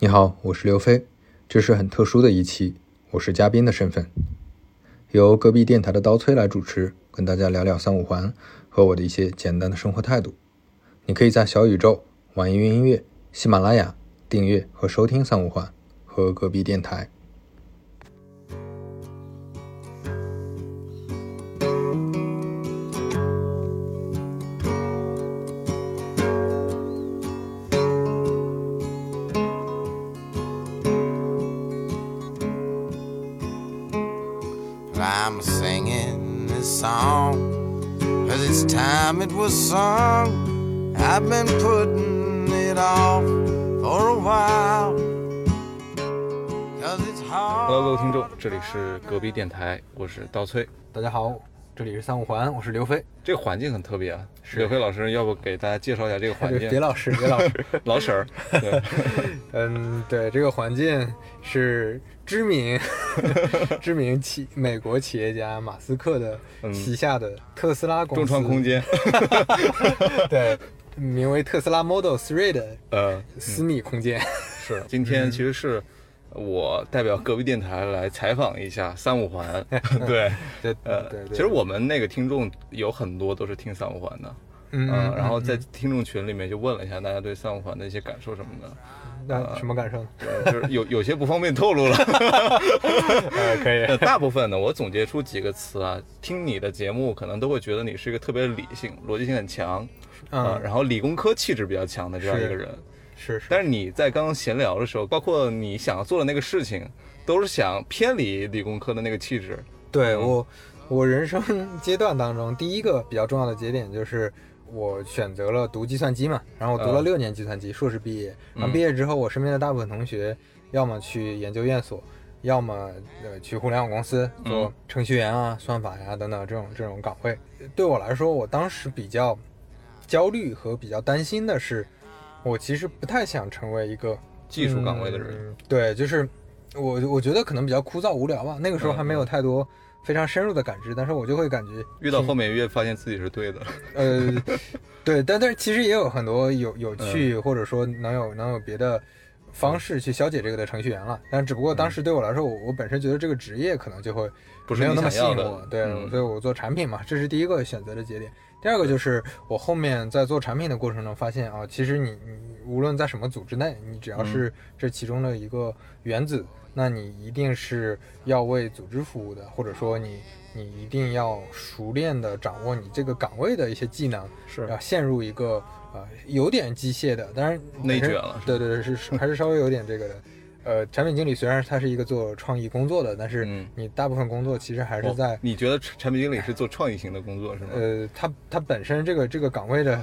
你好，我是刘飞，这是很特殊的一期，我是嘉宾的身份，由隔壁电台的刀崔来主持，跟大家聊聊三五环和我的一些简单的生活态度。你可以在小宇宙、网易云音乐、喜马拉雅订阅和收听三五环和隔壁电台。Time it was sung I've been putting it off for a while Cause it's hard Hello，各位听众，这里是隔壁电台，我是刀崔。大家好，这里是三五环，我是刘飞。这个环境很特别啊，刘飞老师，要不给大家介绍一下这个环境？别老师，别老师，老婶儿。对，嗯，对，这个环境是知名 知名企美国企业家马斯克的旗下的特斯拉公司。中创空间，对，名为特斯拉 Model Three 的呃私密空间。是，今天其实是我代表隔壁电台来采访一下三五环。对，对，呃，对，其实我们那个听众有很多都是听三五环的，嗯，然后在听众群里面就问了一下大家对三五环的一些感受什么的。那什么感受？对，就是有有些不方便透露了。呃，可以。大部分呢，我总结出几个词啊，听你的节目可能都会觉得你是一个特别理性、逻辑性很强，嗯，然后理工科气质比较强的这样一个人。是是。但是你在刚刚闲聊的时候，包括你想要做的那个事情，都是想偏离理工科的那个气质。对我，我人生阶段当中第一个比较重要的节点就是。我选择了读计算机嘛，然后我读了六年计算机，硕士毕业。然后毕业之后，我身边的大部分同学，要么去研究院所，要么呃去互联网公司做程序员啊、算法呀等等这种这种岗位。对我来说，我当时比较焦虑和比较担心的是，我其实不太想成为一个技术岗位的人。对，就是我我觉得可能比较枯燥无聊吧。那个时候还没有太多。非常深入的感知，但是我就会感觉越到后面越发现自己是对的。呃，对，但但是其实也有很多有有趣或者说能有能有别的方式去消解这个的程序员了。但只不过当时对我来说，我我本身觉得这个职业可能就会没有那么吸引我。对，所以我做产品嘛，这是第一个选择的节点。第二个就是我后面在做产品的过程中发现啊，其实你你无论在什么组织内，你只要是这其中的一个原子。那你一定是要为组织服务的，或者说你你一定要熟练的掌握你这个岗位的一些技能，是要陷入一个呃有点机械的，当然内卷了，对对对，是还是稍微有点这个的。呃，产品经理虽然他是一个做创意工作的，但是你大部分工作其实还是在。你觉得产品经理是做创意型的工作是吗？呃，他他本身这个这个岗位的。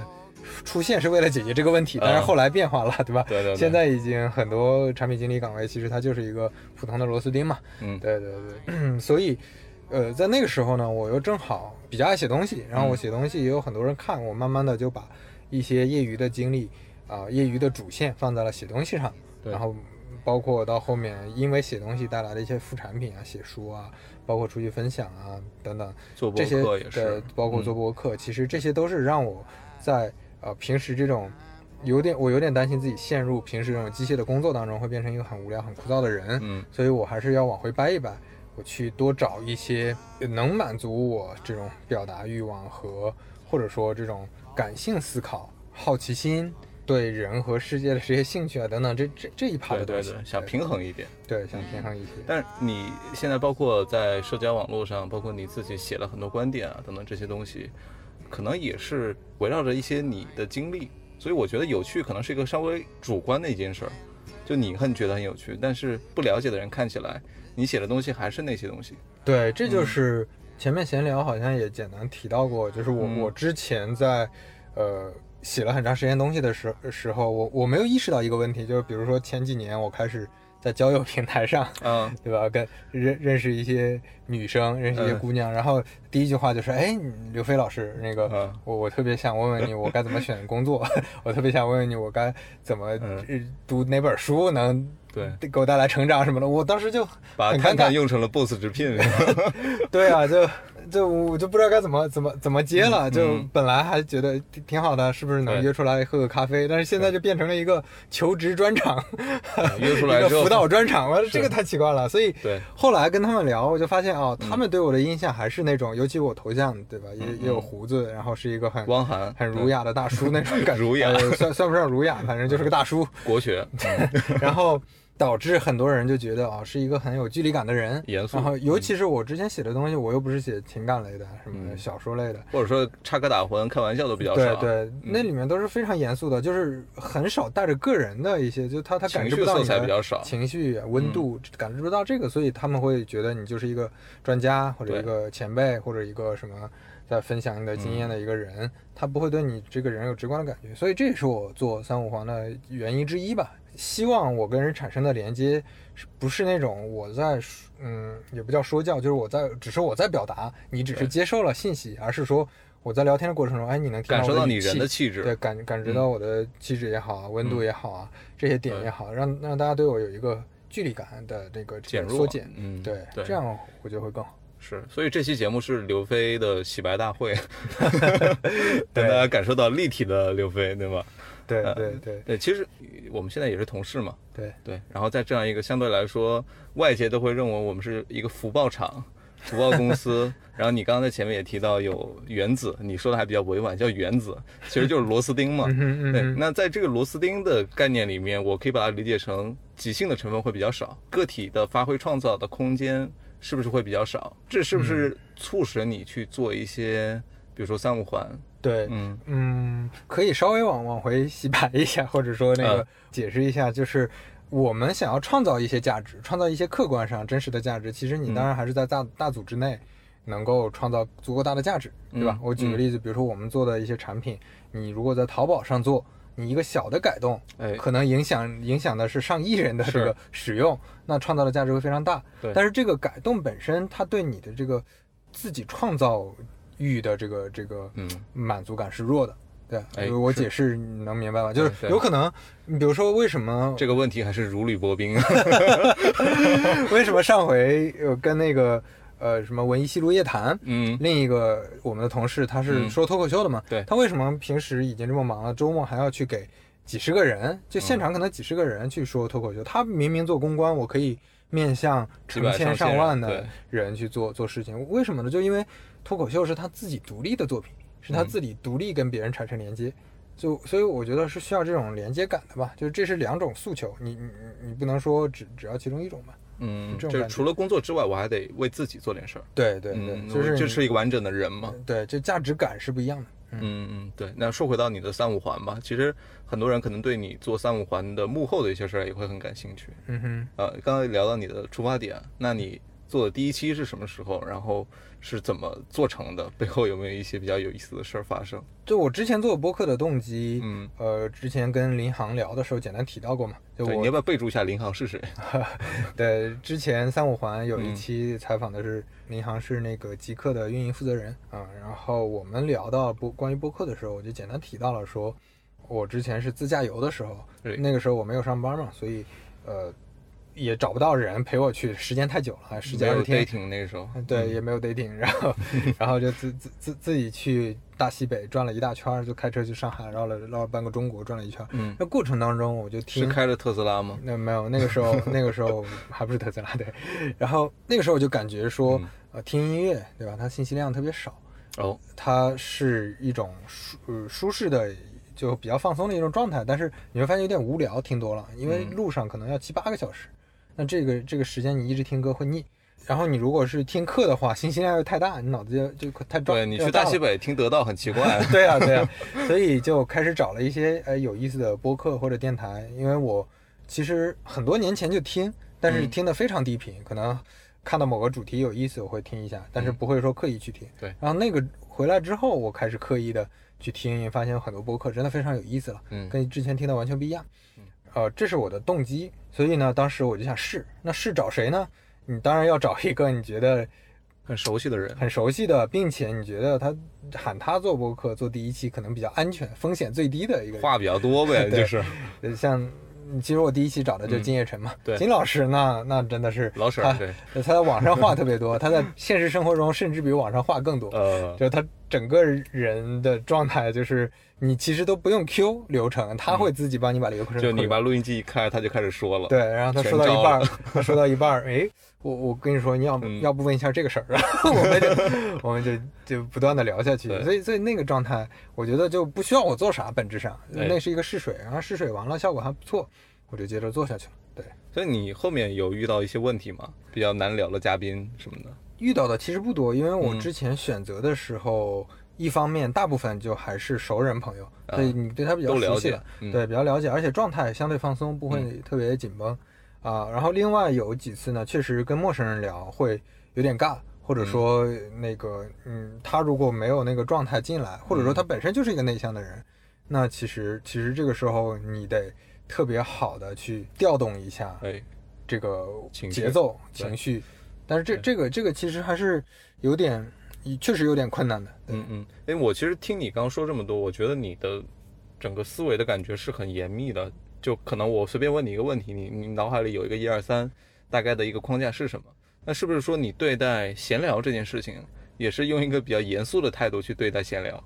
出现是为了解决这个问题，但是后来变化了，对吧？对对。现在已经很多产品经理岗位，其实它就是一个普通的螺丝钉嘛。嗯，对对对。所以，呃，在那个时候呢，我又正好比较爱写东西，然后我写东西也有很多人看，我慢慢的就把一些业余的精力啊，业余的主线放在了写东西上。然后，包括到后面，因为写东西带来的一些副产品啊，写书啊，包括出去分享啊等等，做这些也是，包括做博客，其实这些都是让我在。呃，平时这种有点，我有点担心自己陷入平时这种机械的工作当中，会变成一个很无聊、很枯燥的人。嗯，所以我还是要往回掰一掰，我去多找一些能满足我这种表达欲望和或者说这种感性思考、好奇心、对人和世界的这些兴趣啊等等，这这这一趴的东西，对对，想平衡一点，对，想平衡一些。但是你现在包括在社交网络上，包括你自己写了很多观点啊等等这些东西。可能也是围绕着一些你的经历，所以我觉得有趣可能是一个稍微主观的一件事儿，就你很觉得很有趣，但是不了解的人看起来，你写的东西还是那些东西。对，这就是前面闲聊好像也简单提到过，就是我我之前在呃写了很长时间东西的时时候，我我没有意识到一个问题，就是比如说前几年我开始。在交友平台上，嗯，对吧？跟认认识一些女生，认识一些姑娘，然后第一句话就是：哎，刘飞老师，那个，我我特别想问问你，我该怎么选工作？我特别想问问你，我该怎么读哪本书能对。给我带来成长什么的？我当时就把探探用成了 boss 直聘，对啊，就就我就不知道该怎么怎么怎么接了。就嗯。本来还觉得挺挺好的，是不是能约出来喝个咖啡？但是现在就变成了一个求职专场，约出来之后。一个辅导专场，我说这个太奇怪了。所以对后来跟他们聊，我就发现哦，嗯他们对我的印象还是那种，尤其我头像对吧，也也有胡子，然后是一个很汪涵很儒雅的大叔那种感觉，儒雅。呃算算不上儒雅，反正就是个大叔。国学，然后导致很多人就觉得啊、是一个很有距离感的人，严肃然后尤其是我之前写的东西，我又不是写情感类的，什么嗯小说类的。或者说插科打诨、开玩笑都比较少。对对，那里面都是非常严肃的，就是很少带着个人的一些，就他他感知不到你的彩比较少。情绪温度，感知不到这个，所以他们会觉得你就是一个专家或者一个前辈或者一个什么在分享你的经验的一个人，他不会对你这个人有直观的感觉，所以这也是我做三五环的原因之一吧。希望我跟人产生的连接，是不是那种我在说嗯，也不叫说教，就是我在只是我在表达，你只是接受了信息，而是说我在聊天的过程中，哎，你能听感受到你人的气质，对，感感觉到我的气质也好啊，温度也好啊，这些点也好，让让大家对我有一个距离感的这个缩减，嗯，对，对，这样我觉得会更好。是，所以这期节目是刘飞的洗白大会，让大家感受到立体的刘飞，对吧？对呃对对对，其实我们现在也是同事嘛，对，对，然后在这样一个相对来说，外界都会认为我们是一个福报厂、福报公司。然后你刚刚在前面也提到有原子，你说的还比较委婉，叫原子，其实就是螺丝钉嘛。对，那在这个螺丝钉的概念里面，我可以把它理解成即兴的成分会比较少，个体的发挥创造的空间是不是会比较少？这是不嗯是促使你去做一些，比如说三五环？对，嗯。嗯，可以稍微往往回洗白一下，或者说那个嗯解释一下，就是我们想要创造一些价值，创造一些客观上真实的价值，其实你当然还是在大大组织内能够创造足够大的价值，对吧？嗯？我举个例子，比如说我们做的一些产品，你如果在淘宝上做，你一个小的改动，哎，可能影响影响的是上亿人的这个使用，那创造的价值会非常大。对。但是这个改动本身，它对你的这个自己创造欲的这个这个嗯，满足感是弱的。对，哎我解释你能明白吗？就是有可能，你比如说为什么这个问题还是如履薄冰。为什么上回呃跟那个呃什么文艺西路夜谈，嗯，另一个我们的同事他是嗯说脱口秀的嘛，对他为什么平时已经这么忙了，周末还要去给几十个人，就现场可能几十个人去说脱口秀？他明明做公关，我可以面向成千上万的人人去做做事情，为什么呢？就因为脱口秀是他自己独立的作品，是他嗯自己独立跟别人产生连接。就所以我觉得是需要这种连接感的吧，就是这是两种诉求，你你你你不能说只只要其中一种吧？嗯，就是除了工作之外，我还得为自己做点事儿。对对对，嗯，就是我这是一个完整的人嘛。对，这价值感是不一样的。嗯嗯嗯，对。那说回到你的三五环吧，其实很多人可能对你做三五环的幕后的一些事儿也会很感兴趣。嗯哼。呃，刚才聊到你的出发点，那你做的第一期是什么时候？然后是怎么做成的？背后有没有一些比较有意思的事儿发生？就我之前做播客的动机，嗯，呃，之前跟林航聊的时候简单提到过嘛，就对，你要不要备注一下林航是谁？对之前三五环有一嗯期采访的是林航是那个极客的运营负责人啊、然后我们聊到播关于播客的时候，我就简单提到了说，我之前是自驾游的时候，对那个时候我没有上班嘛，所以呃也找不到人陪我去，时间太久了，十几没有二十天，dating 那个时候。对，嗯也没有 dating，然后 然后就自自自自己去大西北转了一大圈，就开车去上海绕了绕了半个中国转了一圈。嗯，那过程当中我就听，是开着特斯拉吗？那没有那个时候 那个时候还不是特斯拉对，然后那个时候我就感觉说，嗯呃，听音乐对吧？它信息量特别少，哦，它是一种舒呃舒适的。就比较放松的一种状态，但是你会发现有点无聊，听多了，因为嗯路上可能要七八个小时，那这个这个时间你一直听歌会腻。然后你如果是听课的话，信息量又太大，你脑子就就太重。对你去大西北听得到很奇怪。对啊，对啊，所以就开始找了一些呃有意思的播客或者电台，因为我其实很多年前就听，但是嗯听的非常低频，可能看到某个主题有意思我会听一下，但是嗯不会说刻意去听。对然后那个回来之后，我开始刻意的去听，发现有很多播客真的非常有意思了，嗯跟之前听的完全不一样。呃，这是我的动机，所以呢，当时我就想试，那试找谁呢？你当然要找一个你觉得很熟悉的人。很熟悉的，并且你觉得他喊他做播客做第一期可能比较安全、风险最低的一个人。话比较多呗，就是。呃像嗯其实我第一期找的就是嗯金叶晨嘛，对金老师那那真的是老沈儿，对，他在网上话特别多，他在现实生活中甚至比网上话更多。呃，就他整个人的状态，就是你其实都不用 Q 流程，他会自己帮你把流程。就你把录音机一开，他就开始说了。对，然后他说到一半说到一半儿，哎，我我跟你说，你要嗯要不问一下这个事儿，然 后我们就我们就就不断的聊下去，所以所以那个状态，我觉得就不需要我做啥，本质上哎那是一个试水，然后试水完了效果还不错，我就接着做下去了。对，所以你后面有遇到一些问题吗？比较难聊的嘉宾什么的？遇到的其实不多，因为我嗯。之前选择的时候，一方面大部分就还是熟人朋友，所以你对他比较熟悉了，嗯。对，比较了解，而且状态相对放松，不会特别紧绷。啊。然后另外有几次呢，确实跟陌生人聊会有点尬。或者说那个，嗯，他如果没有那个状态进来，或者说他本身就是一个内向的人，那其实其实这个时候你得特别好的去调动一下哎，这个节奏、对。情绪，但是这这个这个其实还是有点，确实有点困难的。对嗯嗯，哎，我其实听你刚刚说这么多，我觉得你的整个思维的感觉是很严密的。就可能我随便问你一个问题，你你脑海里有一个一二三大概的一个框架是什么？那是不是说你对待闲聊这件事情，也是用一个比较严肃的态度去对待闲聊？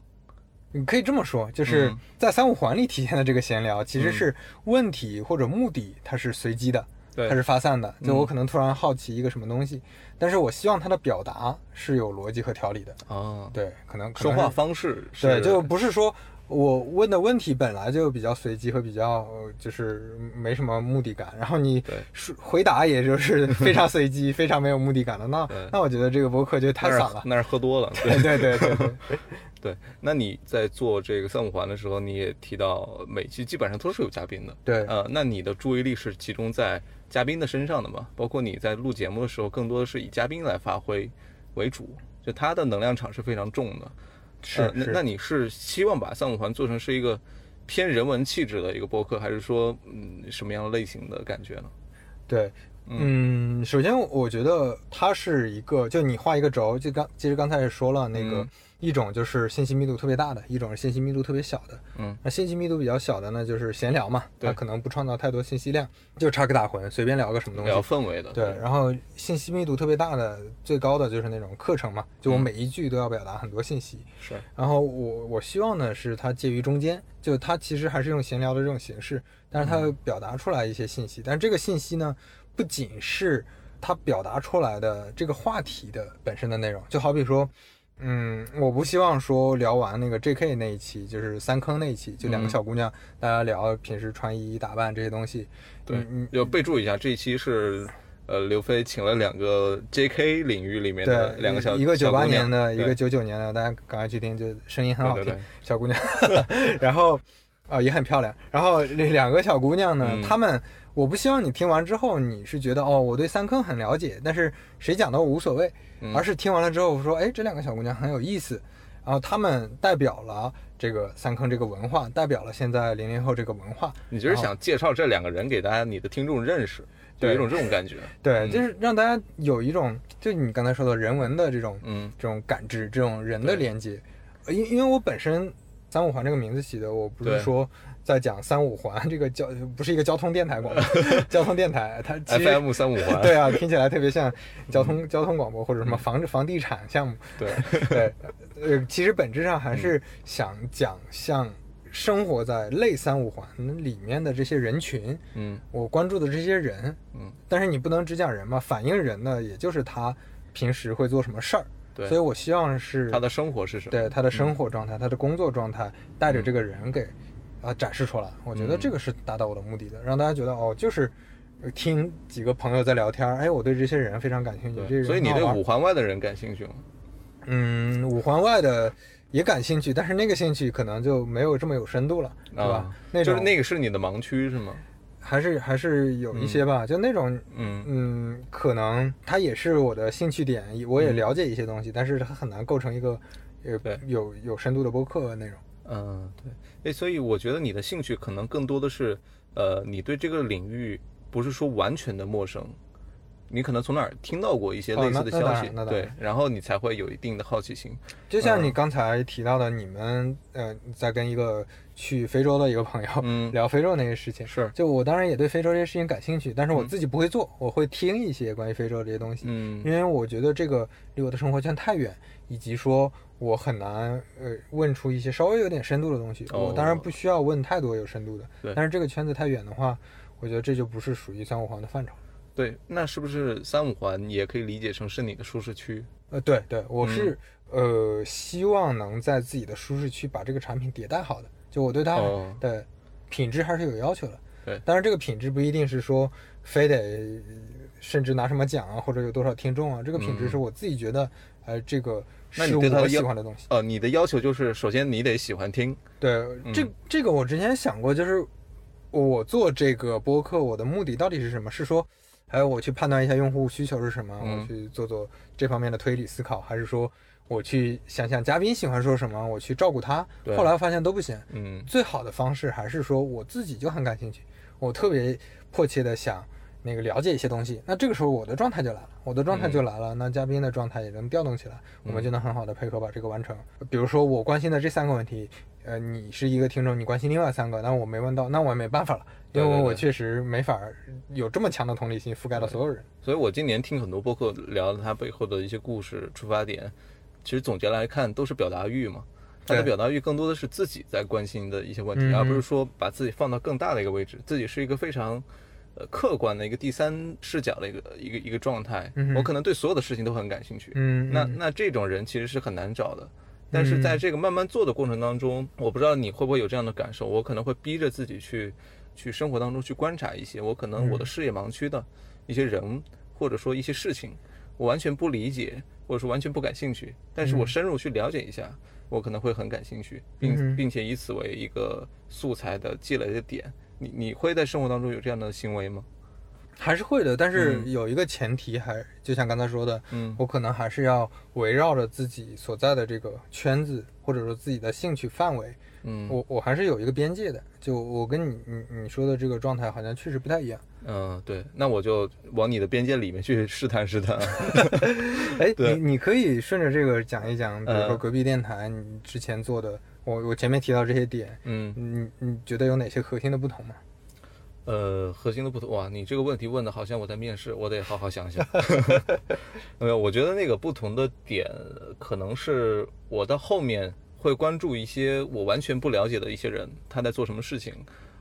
你可以这么说，就是嗯在三五环里体现的这个闲聊，其实嗯是问题或者目的它是随机的，对它是发散的。就嗯我可能突然好奇一个什么东西，但是我希望它的表达是有逻辑和条理的。啊，对，可能可说话方式是对，就不是说我问的问题本来就比较随机和比较呃就是没什么目的感，然后你说回答也就是非常随机、非常没有目的感的，那那我觉得这个博客就太散了。那是喝多了，对对对对对对，对。那你在做这个三五环的时候，你也提到每期基本上都是有嘉宾的，对呃，那你的注意力是集中在嘉宾的身上的吗？包括你在录节目的时候，更多的是以嘉宾来发挥为主，就他的能量场是非常重的。是是呃那那你是希望把三五环做成是一个偏人文气质的一个播客，还是说嗯什么样类型的感觉呢？对，嗯，首先我觉得它是一个，就你画一个轴，就刚其实刚才也说了，那个、嗯一种就是信息密度特别大的，一种是信息密度特别小的。嗯，那信息密度比较小的呢，就是闲聊嘛，它对可能不创造太多信息量，就插个大魂，随便聊个什么东西聊。氛围的，对，然后信息密度特别大的、最高的就是那种课程嘛，就我嗯每一句都要表达很多信息。是，然后我我希望呢是它介于中间，就它其实还是用闲聊的这种形式，但是它表达出来一些信息，但这个信息呢，不仅是它表达出来的这个话题的本身的内容，就好比说。嗯，我不希望说聊完那个 J.K. 那一期，就是三坑那一期，就两个嗯小姑娘，大家聊平时穿衣打扮这些东西。对嗯，嗯要备注一下，这一期是呃刘飞请了两个 J.K. 领域里面的，两个小一个九八年的，一个对九九年的，大家赶快去听，就声音很好听，对对对小姑娘，然后啊、也很漂亮。然后那两个小姑娘呢，嗯她们我不希望你听完之后你是觉得哦我对三坑很了解，但是谁讲的我无所谓，嗯而是听完了之后说哎这两个小姑娘很有意思，然后她们代表了这个三坑这个文化，代表了现在零零后这个文化。你就是想介绍这两个人给大家你的听众认识，就有一种这种感觉。对，嗯就是让大家有一种就你刚才说的人文的这种嗯这种感知，这种人的连接。呃因因为我本身三五环这个名字起的，我不是说在讲三五环这个交，不是一个交通电台广播，交通电台它 FM 三五环，对啊，听起来特别像交通交通广播或者什么房房地产项目。对对，呃，其实本质上还是想讲像生活在类三五环里面的这些人群，嗯我关注的这些人，嗯，但是你不能只讲人嘛，反映人呢，也就是他平时会做什么事儿。对所以我希望是他的生活是什么？对他的生活状态、他的工作状态，带着这个人给啊、展示出来。我觉得嗯这个是达到我的目的的，让大家觉得哦，就是呃听几个朋友在聊天儿，哎，我对这些人非常感兴趣。所以你对五环外的人感兴趣吗？嗯五环外的也感兴趣，但是那个兴趣可能就没有这么有深度了，对吧？啊那种就是那个是你的盲区是吗？还是还是有一些吧，就那种嗯嗯，可能它也是我的兴趣点，我也了解一些东西，但是它很难构成一个呃有有深度的播客内容。嗯，对，哎，所以我觉得你的兴趣可能更多的是，呃，你对这个领域不是说完全的陌生，你可能从哪儿听到过一些哦类似的消息，对然后你才会有一定的好奇心。就像你刚才提到的，你们呃在跟一个去非洲的一个朋友嗯。聊非洲那些事情，是。就我当然也对非洲这些事情感兴趣，但是我嗯。自己不会做，我会听一些关于非洲这些东西，嗯。因为我觉得这个离我的生活圈太远，以及说我很难呃问出一些稍微有点深度的东西。哦我当然不需要问太多有深度的对，但是这个圈子太远的话，我觉得这就不是属于三五环的范畴。对，那是不是三五环也可以理解成是你的舒适区？呃，对对，我是、嗯呃希望能在自己的舒适区把这个产品迭代好的，就我对它哦的品质还是有要求的。对当然这个品质不一定是说非得甚至拿什么奖啊，或者有多少听众啊，这个品质嗯是我自己觉得，呃，这个那你对他的要欢的东西。呃，你的要求就是，首先你得喜欢听，对，这嗯这个我之前想过，就是我做这个播客，我的目的到底是什么？是说，哎，我去判断一下用户需求是什么，嗯我去做做这方面的推理思考，还是说我去想想嘉宾喜欢说什么，我去照顾他？后来发现都不行，嗯最好的方式还是说我自己就很感兴趣，我特别迫切的想那个了解一些东西，那这个时候我的状态就来了，我的状态就来了，那嘉宾的状态也能调动起来，我们就能很好的配合把这个完成。比如说我关心的这三个问题，呃，你是一个听众，你关心另外三个，那我没问到，那我也没办法了，因为我确实没法有这么强的同理心覆盖到所有人。所以我今年听很多播客聊了它背后的一些故事、出发点，其实总结来看都是表达欲嘛。他的表达欲更多的是自己在关心的一些问题，嗯而不是说把自己放到更大的一个位置，自己是一个非常。呃，客观的一个第三视角的一个一个一个状态，嗯我可能对所有的事情都很感兴趣。嗯，那嗯那这种人其实是很难找的。但是在这个慢慢做的过程当中，我不知道你会不会有这样的感受，我可能会逼着自己去去生活当中去观察一些我可能我的视野盲区的一些人，或者说一些事情，我完全不理解，或者说完全不感兴趣，但是我深入去了解一下，我可能会很感兴趣，并并且以此为一个素材的积累的点。你你会在生活当中有这样的行为吗？还是会的，但是嗯有一个前提还，就像刚才说的，嗯我可能还是要围绕着自己所在的这个圈子，或者说自己的兴趣范围，嗯我我还是有一个边界的。就我跟你你你说的这个状态好像确实不太一样。嗯，对，那我就往你的边界里面去试探试探。哎，对你你可以顺着这个讲一讲，比如说呃隔壁电台你之前做的，我我前面提到这些点，嗯。你你觉得有哪些核心的不同吗？呃，核心的不同哇，你这个问题问的好像我在面试，我得好好想想。没有，我觉得那个不同的点，可能是我到后面会关注一些我完全不了解的一些人，他在做什么事情，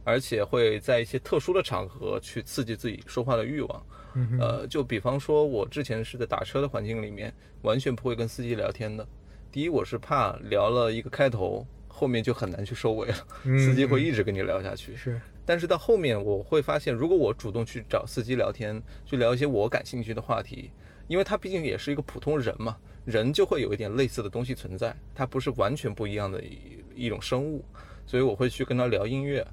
而且会在一些特殊的场合去刺激自己说话的欲望。嗯呃，就比方说，我之前是在打车的环境里面，完全不会跟司机聊天的。第一，我是怕聊了一个开头，后面就很难去收尾了，嗯司机会一直跟你聊下去。是，但是到后面我会发现，如果我主动去找司机聊天，去聊一些我感兴趣的话题，因为他毕竟也是一个普通人嘛，人就会有一点类似的东西存在，他不是完全不一样的一一种生物，所以我会去跟他聊音乐，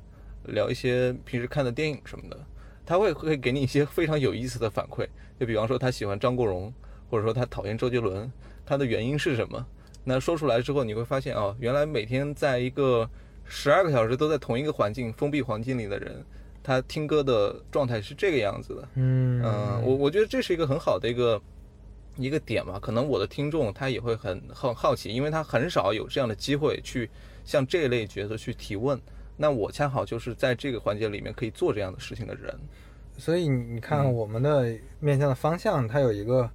聊一些平时看的电影什么的，他会会给你一些非常有意思的反馈，就比方说他喜欢张国荣，或者说他讨厌周杰伦，他的原因是什么？那说出来之后，你会发现哦，原来每天在一个十二个小时都在同一个环境、封闭环境里的人，他听歌的状态是这个样子的。嗯嗯，我我觉得这是一个很好的一个一个点吧。可能我的听众他也会很很好奇，因为他很少有这样的机会去向这一类角色去提问。那我恰好就是在这个环节里面可以做这样的事情的人。所以你你看嗯我们的面向的方向，它有一个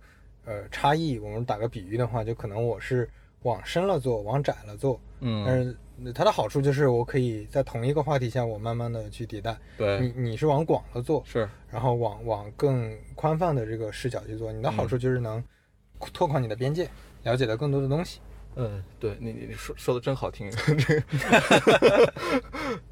呃差异。我们打个比喻的话，就可能我是往深了做，往窄了做。嗯，但是它的好处就是我可以在同一个话题下，我慢慢的去迭代。你对，你是往广了做，是，然后往往更宽泛的这个视角去做。你的好处就是能拓宽你的边界，了解到更多的东西。嗯，对你你你说说的真好听，这个，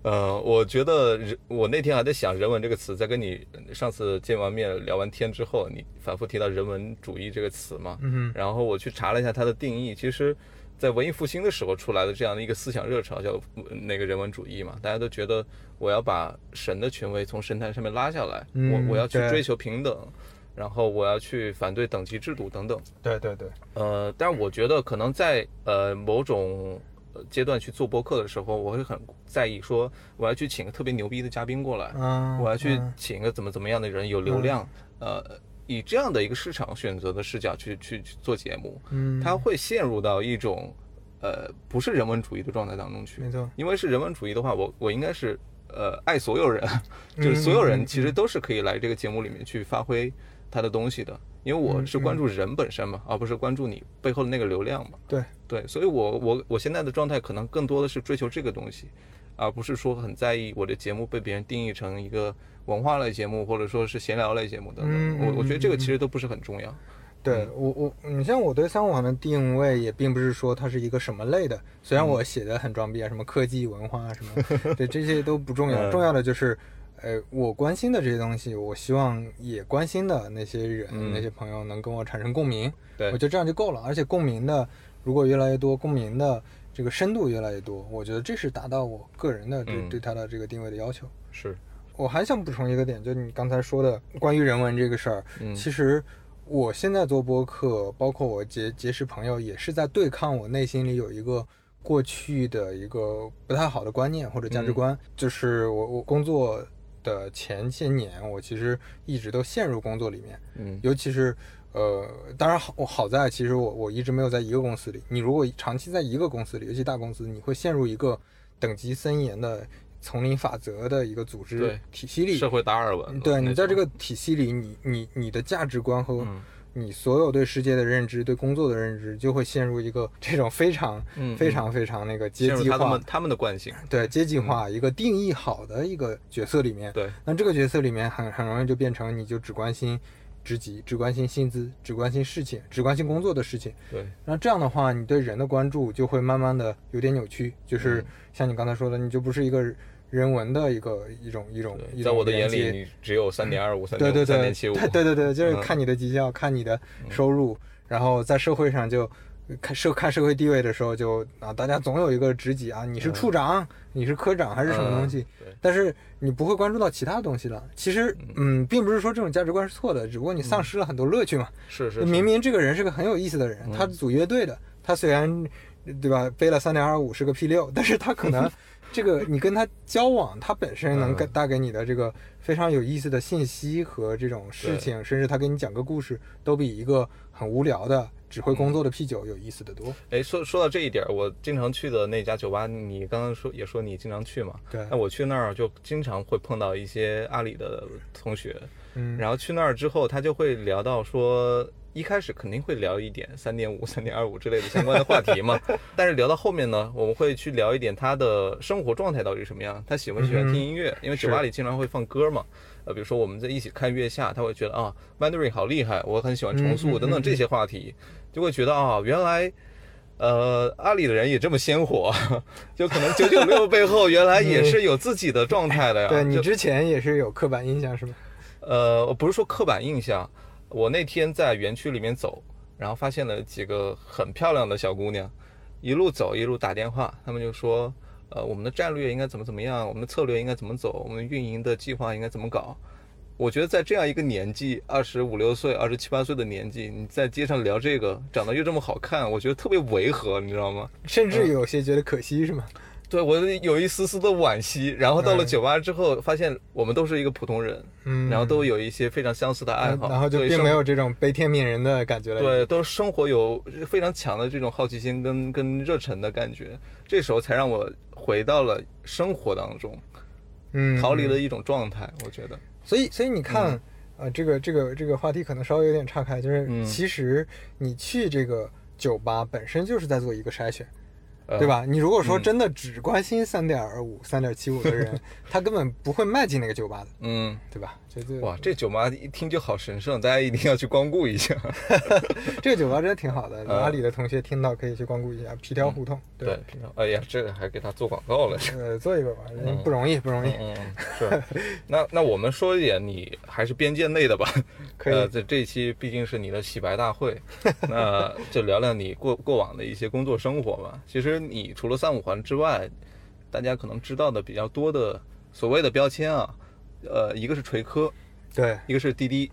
呃，我觉得人，我那天还在想“人文”这个词，在跟你上次见完面聊完天之后，你反复提到“人文主义”这个词嘛，嗯然后我去查了一下它的定义，其实，在文艺复兴的时候出来的这样的一个思想热潮叫呃那个人文主义嘛，大家都觉得我要把神的权威从神坛上面拉下来，嗯我我要去追求平等，然后我要去反对等级制度等等。对对对，呃，但是我觉得可能在呃某种呃阶段去做播客的时候，我会很在意说我要去请个特别牛逼的嘉宾过来，嗯，我要去嗯请个怎么怎么样的人有流量，呃，以这样的一个市场选择的视角去去去做节目，嗯，他会陷入到一种呃不是人文主义的状态当中去。没错，因为是人文主义的话，我我应该是呃爱所有人，就是嗯所有人其实都是可以来这个节目里面去发挥他的东西的，因为我是关注人本身嘛，而不是关注你背后的那个流量嘛。对，对，所以我我我现在的状态可能更多的是追求这个东西，而不是说很在意我的节目被别人定义成一个文化类节目，或者说是闲聊类节目等等。我我觉得这个嗯其实都不是很重要。对我我你像我对三五环的定位也并不是说它是一个什么类的，虽然我写的很装逼啊，什么科技文化啊什么，对这些都不重要，嗯。重要的就是，呃，我关心的这些东西，我希望也关心的那些人、嗯那些朋友能跟我产生共鸣，对我觉得这样就够了。而且共鸣的如果越来越多，共鸣的这个深度越来越多，我觉得这是达到我个人的对、嗯对他的这个定位的要求。是，我还想补充一个点，就你刚才说的关于人文这个事儿，嗯其实我现在做播客，包括我结结识朋友，也是在对抗我内心里有一个过去的一个不太好的观念或者价值观，就是我我工作的前些年，我其实一直都陷入工作里面，嗯尤其是。呃，当然好，我好在其实我我一直没有在一个公司里。你如果长期在一个公司里，尤其大公司，你会陷入一个等级森严的丛林法则的一个组织体系里。社会达尔文。对你在这个个体系里，你你你的价值观和嗯你所有对世界的认知、对工作的认知，就会陷入一个这种非常、嗯非常非常那个阶级化们他们的惯性。对阶级化、一个定义好的一个角色里面。对，那这个角色里面很很容易就变成你就只关心职级、只关心薪资、只关心事情、只关心工作的事情。对，那这样的话，你对人的关注就会慢慢的有点扭曲，就是嗯像你刚才说的，你就不是一个人文的一个一种一种一种在我的眼里，你只有三点二五、三点七五。对对对对，就是嗯。看你的绩效，看你的收入，然后在社会上就看社看社会地位的时候就啊，大家总有一个职级啊，你是处长，你是科长还是什么东西，嗯但是你不会关注到其他东西了。其实，嗯，并不是说这种价值观是错的，只不过你丧失了很多乐趣嘛。是是，明明这个人是个很有意思的人，他组乐队的，他虽然对吧背了三点二五是个 P 六，但是他可能 这个你跟他交往，他本身能给嗯带给你的这个非常有意思的信息和这种事情，甚至他给你讲个故事，都比一个很无聊的只会工作的 P 九有意思的多。哎，说说到这一点，我经常去的那家酒吧，你刚刚说也说你经常去嘛？对那我去那儿就经常会碰到一些阿里的同学，嗯，然后去那儿之后，他就会聊到说，一开始肯定会聊一点三点五、三点二五之类的相关的话题嘛，但是聊到后面呢，我们会去聊一点他的生活状态到底是什么样，他喜不喜欢听音乐，因为酒吧里经常会放歌嘛。呃，比如说我们在一起看月下，他会觉得啊，Mandarin 好厉害，我很喜欢重嗯塑等等这些话题，就会觉得啊，原来。呃，阿里的人也这么鲜活，就可能九九六背后原来也是有自己的状态的呀。对你之前也是有刻板印象是吗？呃，我不是说刻板印象，我那天在园区里面走，然后发现了几个很漂亮的小姑娘，一路走一路打电话，她们就说，呃，我们的战略应该怎么怎么样，我们的策略应该怎么走，我们运营的计划应该怎么搞。我觉得在这样一个年纪，二十五六岁、二十七八岁的年纪，你在街上聊这个，长得又这么好看，我觉得特别违和，你知道吗？甚至有些觉得可惜是吗？对我有一丝丝的惋惜。然后到了嗯酒吧之后，发现我们都是一个普通人，嗯，然后都有一些非常相似的爱好，然后就并没有这种悲天悯人的感觉了。对，都生活有非常强的这种好奇心跟跟热忱的感觉，这时候才让我回到了生活当中，嗯，逃离嗯了一种状态。我觉得，所以，所以你看，呃，这个这个这个话题可能稍微有点岔开，就是嗯其实你去这个酒吧本身就是在做一个筛选，呃对？吧？你如果说嗯真的只关心三点二五、三点七五的人，他根本不会迈进那个酒吧的，嗯，对吧？哇，这酒吧一听就好神圣，大家一定要去光顾一下。这个酒吧真的挺好的，哪里的同学听到可以去光顾一下皮条胡同，对，皮条哎呀，这个还给他做广告了。呃，做一个吧，嗯不容易，不容易，嗯，嗯是。那那我们说一点，你还是边界内的吧。可以呃，这这一期毕竟是你的洗白大会，那就聊聊你过过往的一些工作生活吧。其实你除了三五环之外，大家可能知道的比较多的所谓的标签啊，呃，一个是锤科，对，一个是滴滴，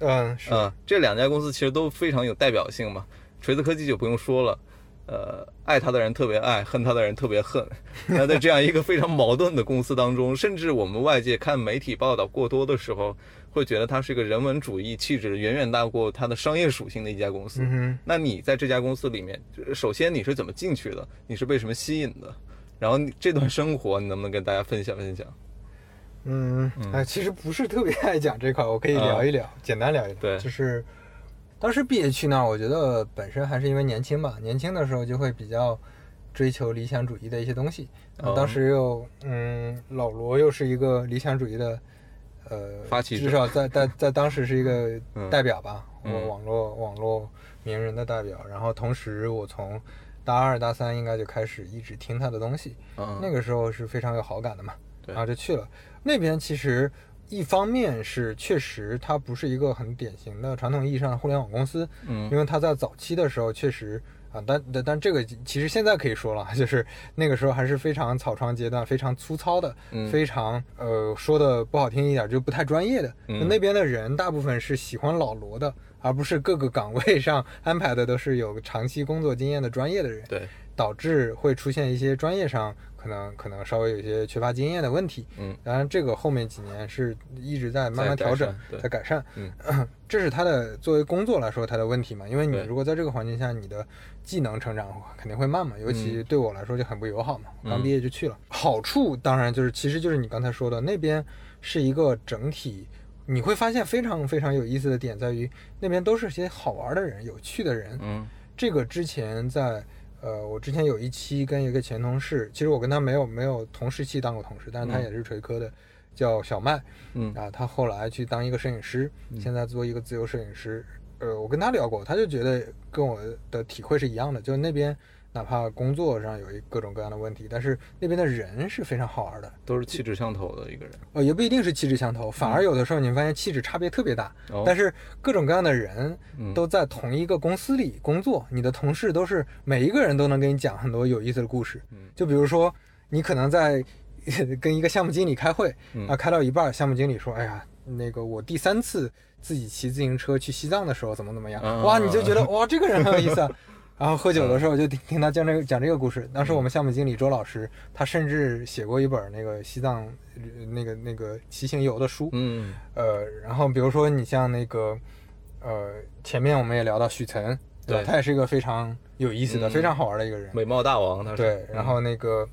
嗯，是，嗯，这两家公司其实都非常有代表性嘛。锤子科技就不用说了，呃，爱它的人特别爱，恨它的人特别恨。那在这样一个非常矛盾的公司当中，甚至我们外界看媒体报道过多的时候，会觉得它是一个人文主义气质远远大过它的商业属性的一家公司。嗯那你在这家公司里面，首先你是怎么进去的？你是被什么吸引的？然后这段生活，你能不能跟大家分享分享？嗯，哎，其实不是特别爱讲这块，我可以聊一聊，简单聊一聊。对就是当时毕业去那儿，我觉得本身还是因为年轻吧，年轻的时候就会比较追求理想主义的一些东西。嗯当时又，嗯，老罗又是一个理想主义的，呃，发起者至少在在在当时是一个 嗯代表吧，嗯我网络网络名人的代表。然后同时，我从大二大三应该就开始一直听他的东西，嗯，那个时候是非常有好感的嘛，对然后就去了。那边其实一方面是确实它不是一个很典型的传统意义上的互联网公司，嗯因为它在早期的时候确实啊，但但但这个其实现在可以说了，就是那个时候还是非常草创阶段，非常粗糙的，嗯非常呃说的不好听一点就不太专业的。嗯那那边的人大部分是喜欢老罗的，而不是各个岗位上安排的都是有长期工作经验的专业的人。对，导致会出现一些专业上可能可能稍微有些缺乏经验的问题。嗯，当然这个后面几年是一直在慢慢调整在改善。嗯，这是他的作为工作来说他的问题嘛，因为你如果在这个环境下，你的技能成长肯定会慢嘛，尤其对我来说就很不友好嘛，嗯刚毕业就去了。好处当然就是，其实就是你刚才说的，那边是一个整体。你会发现非常非常有意思的点在于，那边都是些好玩的人、有趣的人，嗯这个之前在呃，我之前有一期跟一个前同事，其实我跟他没有没有同时期当过同事，但是他嗯。也是锤科的，叫小麦嗯。啊，他后来去当一个摄影师，现在做一个自由摄影师。呃，我跟他聊过，他就觉得跟我的体会是一样的，就那边哪怕工作上有一各种各样的问题，但是那边的人是非常好玩的。都是气质相投的一个人。哦，也不一定是气质相投，反而有的时候你发现气质差别特别大。但是各种各样的人嗯都在同一个公司里工作，你的同事都是每一个人都能给你讲很多有意思的故事。嗯就比如说，你可能在跟一个项目经理开会，嗯啊，开到一半，项目经理说：“哎呀，那个我第三次自己骑自行车去西藏的时候怎么怎么样，啊哇，你就觉得哇，这个人很有意思啊。”然后喝酒的时候就听听他讲这个讲这个故事。当时我们项目经理周老师，他甚至写过一本那个西藏呃那个那个骑行游的书。嗯呃，然后比如说你像那个呃，前面我们也聊到许岑，对？对他也是一个非常有意思的、嗯非常好玩的一个人。美貌大王他是。对，嗯然后那个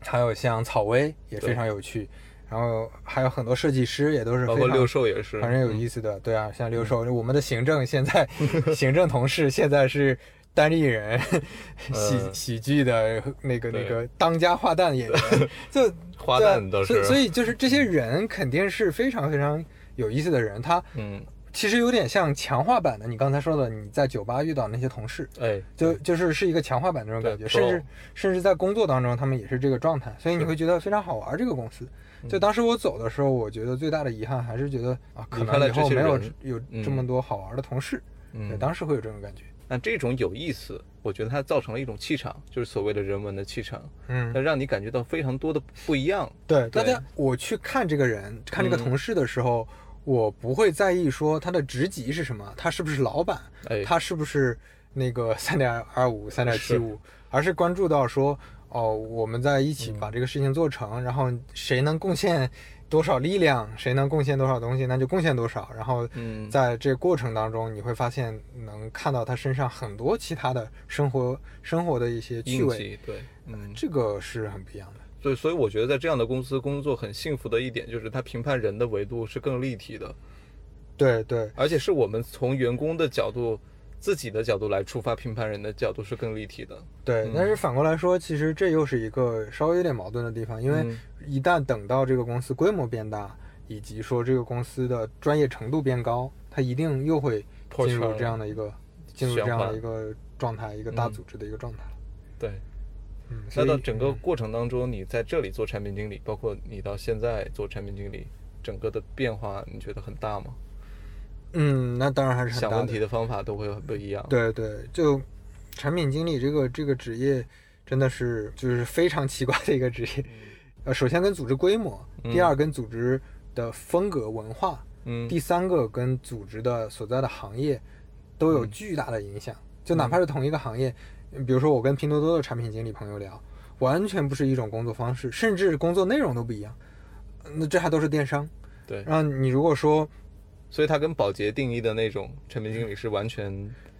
还有像草薇也非常有趣，然后还有很多设计师也都是包括六兽也是，反正有意思的。对啊，像六兽，我们的行政现在 行政同事现在是。单立人喜嗯。喜剧的那个那个当家花旦演员，就花旦都是。所以就是这些人肯定是非常非常有意思的人，他嗯，其实有点像强化版的你刚才说的你在酒吧遇到那些同事，哎，就就是是一个强化版那种感觉，甚至甚至在工作当中，他们也是这个状态，所以你会觉得非常好玩这个公司。嗯。就当时我走的时候，我觉得最大的遗憾还是觉得啊，可能以后没有有嗯。这么多好玩的同事。嗯。对，当时会有这种感觉。那这种有意思，我觉得它造成了一种气场，就是所谓的人文的气场，嗯。它，让你感觉到非常多的不一样。对，对大家我去看这个人，看这个嗯。同事的时候，我不会在意说他的职级是什么，他是不是老板，哎，他是不是那个 三点二五、三点七五，而是关注到说，哦，我们在一起把这个事情做成，然后谁能贡献多少力量，谁能贡献多少东西，那就贡献多少。然后嗯在这过程当中，你会发现能看到他身上很多其他的生活生活的一些趣味，对，嗯，这个是很不一样的。所以所以我觉得在这样的公司工作很幸福的一点，就是他评判人的维度是更立体的，对对，而且是我们从员工的角度。自己的角度来出发评判人的角度是更立体的，对嗯，但是反过来说，其实这又是一个稍微有点矛盾的地方，因为嗯一旦等到这个公司规模变大，以及说这个公司的专业程度变高，它一定又会进入这样的一个进入这样的一个状态，一个大嗯组织的一个状态了。对。嗯，那到整个嗯过程当中，你在这里做产品经理，包括你到现在做产品经理，整个的变化你觉得很大吗？嗯，那当然还是很大问题的方法都会很不一样。，对对，就产品经理这个这个职业，真的是就是非常奇怪的一个职业。呃，首先跟组织规模，第嗯二跟组织的风格文化，嗯，第三个跟组织的所在的行业都有嗯巨大的影响。就哪怕是同一个行业，比如说我跟拼多多的产品经理朋友聊，完全不是一种工作方式，甚至工作内容都不一样。那这还都是电商。对，然后你如果说所以它跟宝洁定义的那种产品经理是完全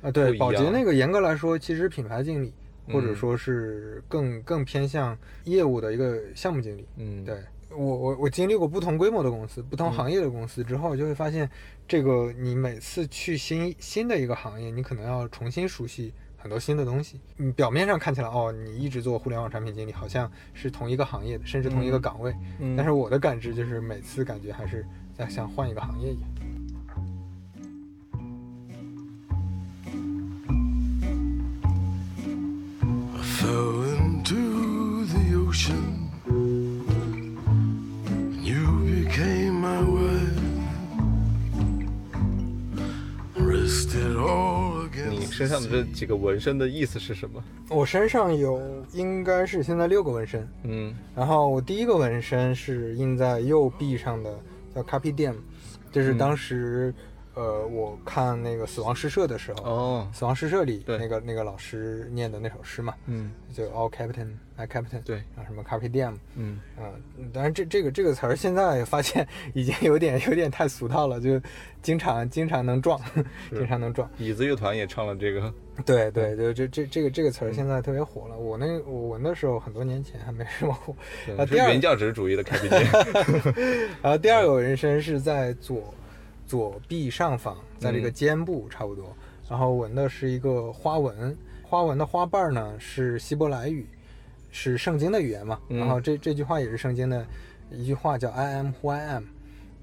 啊，对，宝洁那个严格来说，其实品牌经理或者嗯说是更更偏向业务的一个项目经理。嗯对我我我经历过不同规模的公司、不同行业的公司之后，就会发现，这个你每次去新新的一个行业，你可能要重新熟悉很多新的东西。你，表面上看起来哦，你一直做互联网产品经理，好像是同一个行业的，甚至同一个岗位。嗯但是我的感知就是，每次感觉还是在像换一个行业一样。你身上的这几个纹身的意思是什么？我身上有，应该是现在六个纹身。嗯，然后我第一个纹身是印在右臂上的，叫 “Copy Diam”，就是当时。呃我看那个《死亡诗社》的时候，哦，死亡诗社》里对那个那个老师念的那首诗嘛，嗯就 All Captain, My Captain，对，啊什么 Carpe Diem，嗯啊、当然这这个这个词儿现在发现已经有点有点太俗套了，就经常经常能撞，经常能撞。椅子乐团也唱了这个，对对就，这这这个这个词儿现在特别火了。我那我闻的时候很多年前还没什么火。啊，是第二原教旨主义的开辟店。然后第二个纹身是在左左臂上方，在这个嗯。肩部差不多，然后纹的是一个花纹，花纹的花瓣儿呢是希伯来语，是圣经的语言嘛。嗯。然后这这句话也是圣经的一句话，叫 I am who I am。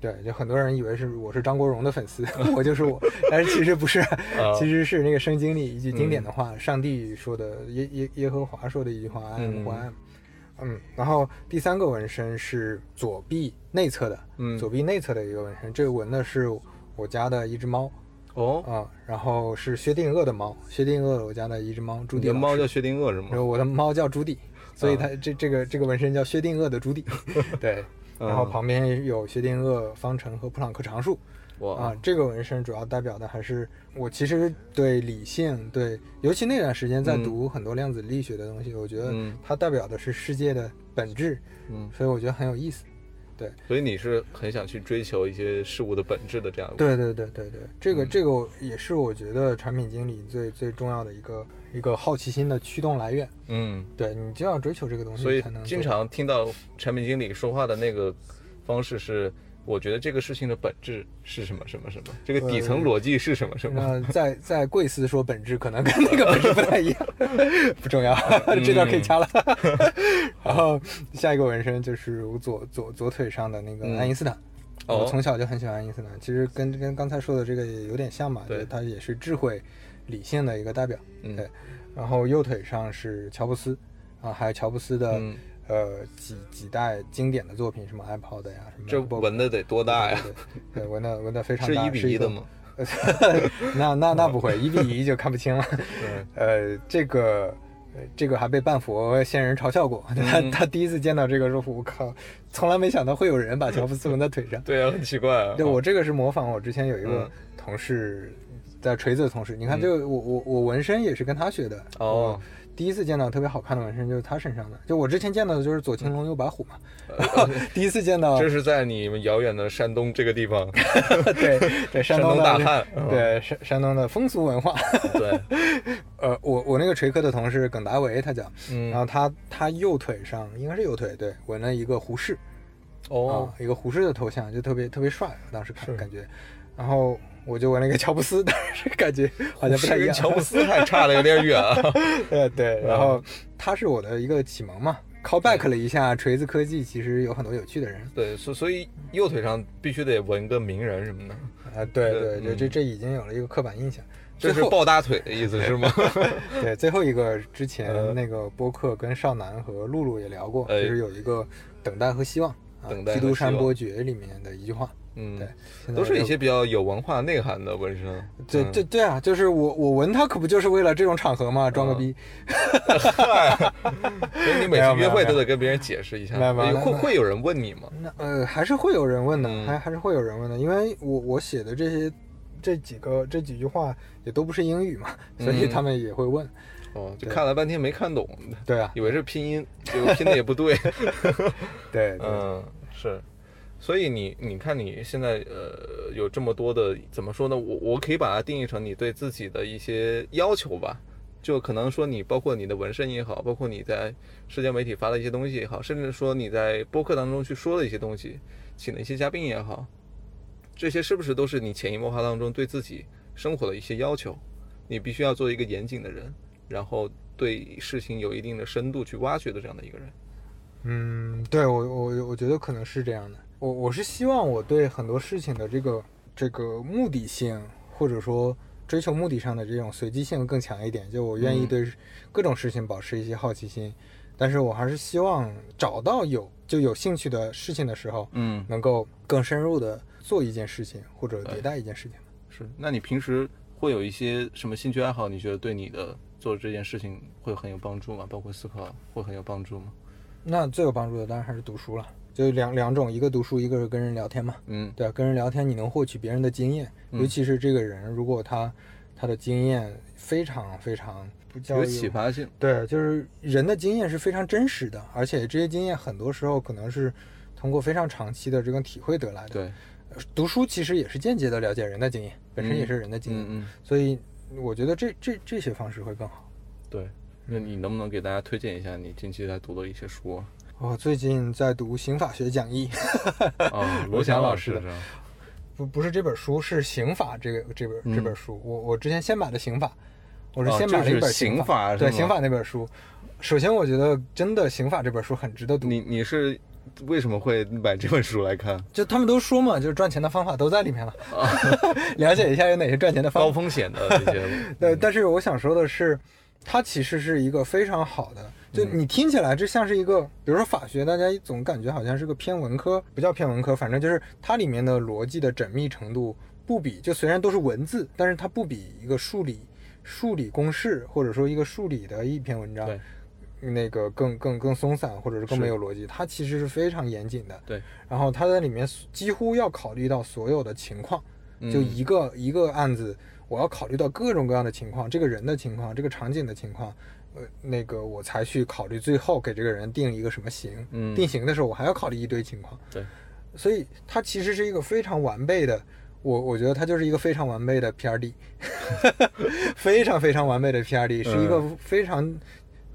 对，就很多人以为是我是张国荣的粉丝，我就是我，但是其实不是，其实是那个圣经里一句经典的话，上帝说的，耶耶耶和华说的一句话，I am who I am。嗯，然后第三个纹身是左臂内侧的，嗯。左臂内侧的一个纹身，这个纹的是我家的一只猫哦，啊、然后是薛定谔的猫，薛定谔我家的一只猫，朱你迪的猫叫薛定谔是吗？然后我的猫叫朱迪，所以啊。它这这个这个纹身叫薛定谔的朱迪，对，然后嗯旁边有薛定谔方程和普朗克常数，哇啊，，这个纹身主要代表的还是我其实对理性，对，尤其那段时间在嗯读很多量子力学的东西，我觉得嗯它代表的是世界的本质，嗯，所以我觉得很有意思。对所以你是很想去追求一些事物的本质的这样的。对对对对对，这个嗯这个也是我觉得产品经理最最重要的一个一个好奇心的驱动来源。嗯，对你就要追求这个东西，所以经常听到产品经理说话的那个方式是，我觉得这个事情的本质是什么什么什么，这个底层逻辑是什么什么。呃在在贵司说本质，可能跟那个本质不太一样，不重要，这段可以掐了。然后下一个纹身就是我左左左腿上的那个嗯爱因斯坦。哦我从小就很喜欢爱因斯坦，其实跟跟刚才说的这个也有点像嘛，对他也是智慧、理性的一个代表。嗯对，然后右腿上是乔布斯，啊，还有乔布斯的、嗯呃几几代经典的作品，什么 iPod 呀，什么这纹的得多大呀？对纹的纹的非常大，是一比一的吗？那那那不会，一比一就看不清了。对，呃，这个呃这个还被半佛仙人嘲笑过，他嗯他第一次见到这个说，我靠，从来没想到会有人把乔布斯纹在腿上。对啊，很奇怪啊。对我这个是模仿我之前有一个嗯同事，在锤子的同事，你看嗯这个我我我纹身也是跟他学的。哦我第一次见到特别好看的纹身就是他身上的，就我之前见到的就是左青龙右白虎嘛，呃 第一次见到这是在你们遥远的山东这个地方，对对山东大汉嗯。对山山东的风俗文化。对，呃，我我那个锤科的同事耿达维，他讲，嗯。然后他他右腿上应该是右腿，对，纹了一个胡适。哦。啊，，一个胡适的头像，就特别特别帅，当时看感觉，然后我就纹了一个乔布斯，但是感觉好像不太一样。乔布斯还差的有点远啊。对对，然后他是我的一个启蒙嘛，call back 了一下锤子科技，其实有很多有趣的人。对，所所以右腿上必须得纹个名人什么的，啊，对对对这这已经有了一个刻板印象。这是抱大腿的意思是吗？对，最后一个之前呃那个播客跟少南和露露也聊过，哎。就是有一个等待和希望啊，基督山伯爵里面的一句话，嗯对，，都是一些比较有文化内涵的纹身。对嗯对对啊，就是我我纹它可不就是为了这种场合嘛，装个嗯逼。所以你每次约会都得跟别人解释一下，会会有人问你吗？那呃，还是会有人问的，嗯还还是会有人问的，因为我我写的这些这几个这几句话也都不是英语嘛，所以嗯他们也会问。哦，就看了半天没看懂，对啊，以为是拼音，结果拼的也不。对对，嗯，是。所以你你看你现在呃有这么多的怎么说呢？我我可以把它定义成你对自己的一些要求吧。就可能说你包括你的纹身也好，包括你在社交媒体发的一些东西也好，甚至说你在播客当中去说的一些东西，请的一些嘉宾也好，这些是不是都是你潜移默化当中对自己生活的一些要求？你必须要做一个严谨的人，然后对事情有一定的深度去挖掘的这样的一个人。嗯，对我我我觉得可能是这样的。我我是希望我对很多事情的这个这个目的性，或者说追求目的上的这种随机性更强一点。就我愿意嗯对各种事情保持一些好奇心，但是我还是希望找到有就有兴趣的事情的时候，嗯，能够更深入的做一件事情，或者迭代一件事情。是。那你平时会有一些什么兴趣爱好？你觉得对你的做这件事情会很有帮助吗？包括思考会很有帮助吗？那最有帮助的当然还是读书了，就两两种，一个读书，一个是跟人聊天嘛。嗯对啊，跟人聊天你能获取别人的经验，嗯尤其是这个人如果他他的经验非常非常不叫有启发性。对，就是人的经验是非常真实的，而且这些经验很多时候可能是通过非常长期的这种体会得来的。对，呃读书其实也是间接的了解人的经验，本身也是人的经验，嗯嗯，所以我觉得这这这些方式会更好。对。那你能不能给大家推荐一下你近期在读的一些书啊？我最近在读《刑法学讲义》，哦，罗翔翔老师？不不是这本书，是刑法这个这本、这嗯本书。我我之前先买的刑法，我是哦先买了一本刑法对刑法那本书。首先，我觉得真的刑法这本书很值得读。你你是为什么会买这本书来看？就他们都说嘛，就是赚钱的方法都在里面了，了解一下有哪些赚钱的方法。高风险的这些，对，但是我想说的是，它其实是一个非常好的。就嗯你听起来，这像是一个，比如说法学，大家总感觉好像是个偏文科，不叫偏文科，反正就是它里面的逻辑的缜密程度不比，就虽然都是文字，但是它不比一个数理、数理公式或者说一个数理的一篇文章，那个更更更松散，或者是更没有逻辑。它其实是非常严谨的。对，然后它在里面几乎要考虑到所有的情况，就嗯一个、一个案子，我要考虑到各种各样的情况，这个人的情况，这个场景的情况，呃，那个我才去考虑最后给这个人定一个什么刑。嗯定刑的时候，我还要考虑一堆情况。对，所以它其实是一个非常完备的，我我觉得它就是一个非常完备的 PRD，非常非常完备的 PRD，是一个非常、嗯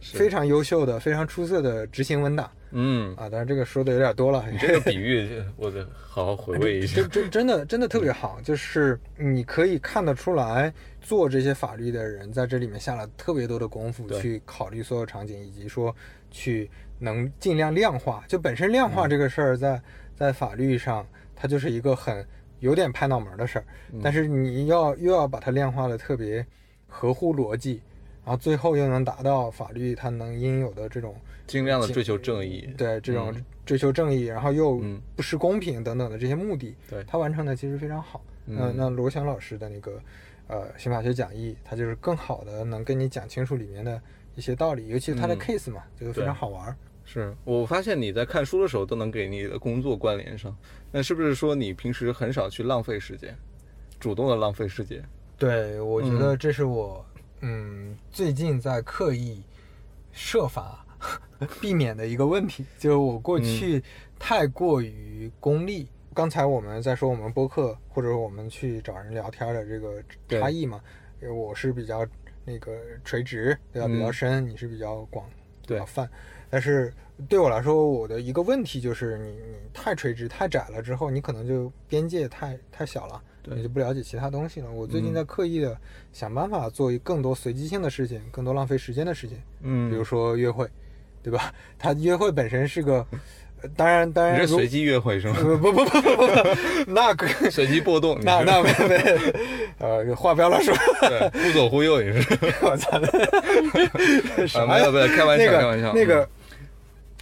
非常优秀的、非常出色的执行文档嗯，啊。当然这个说的有点多了，你这个比喻 我得好好回味一下真。真真的真的特别好，就是你可以看得出来，做这些法律的人在这里面下了特别多的功夫，去考虑所有场景，以及说去能尽量量化。就本身量化嗯这个事儿，在在法律上，它就是一个很有点拍脑门儿的事儿，嗯但是你要又要把它量化的特别合乎逻辑，然后最后又能达到法律它能应有的这种尽量的追求正义。对这种嗯追求正义，然后又嗯不失公平等等的这些目的，对它完成的其实非常好。那嗯那罗翔老师的那个呃刑法学讲义，它就是更好的能跟你讲清楚里面的一些道理，尤其是它的嗯 case 嘛，就是非常好玩儿。是我发现你在看书的时候都能给你的工作关联上，那是不是说你平时很少去浪费时间，主动的浪费时间？对，我觉得这是我嗯最近在刻意设法 避免的一个问题，就是我过嗯去太过于功利。刚才我们在说我们播客或者我们去找人聊天的这个差异嘛，因为我是比较那个垂直，对吧？嗯比较深，你是比较广，比较泛。但是对我来说，我的一个问题就是你你太垂直太窄了之后，你可能就边界太太小了，你就不了解其他东西了。我最近嗯在刻意的想办法做更多随机性的事情，更多浪费时间的事情，嗯比如说约会，对吧？它约会本身是个，呃当然当然你是随机约会是吗？不不不不不不，那个 随机波动，那那没没，呃，话不要乱说，对忽左忽右，也是 我操！啊？没有没有，开玩笑那个开玩笑。那个，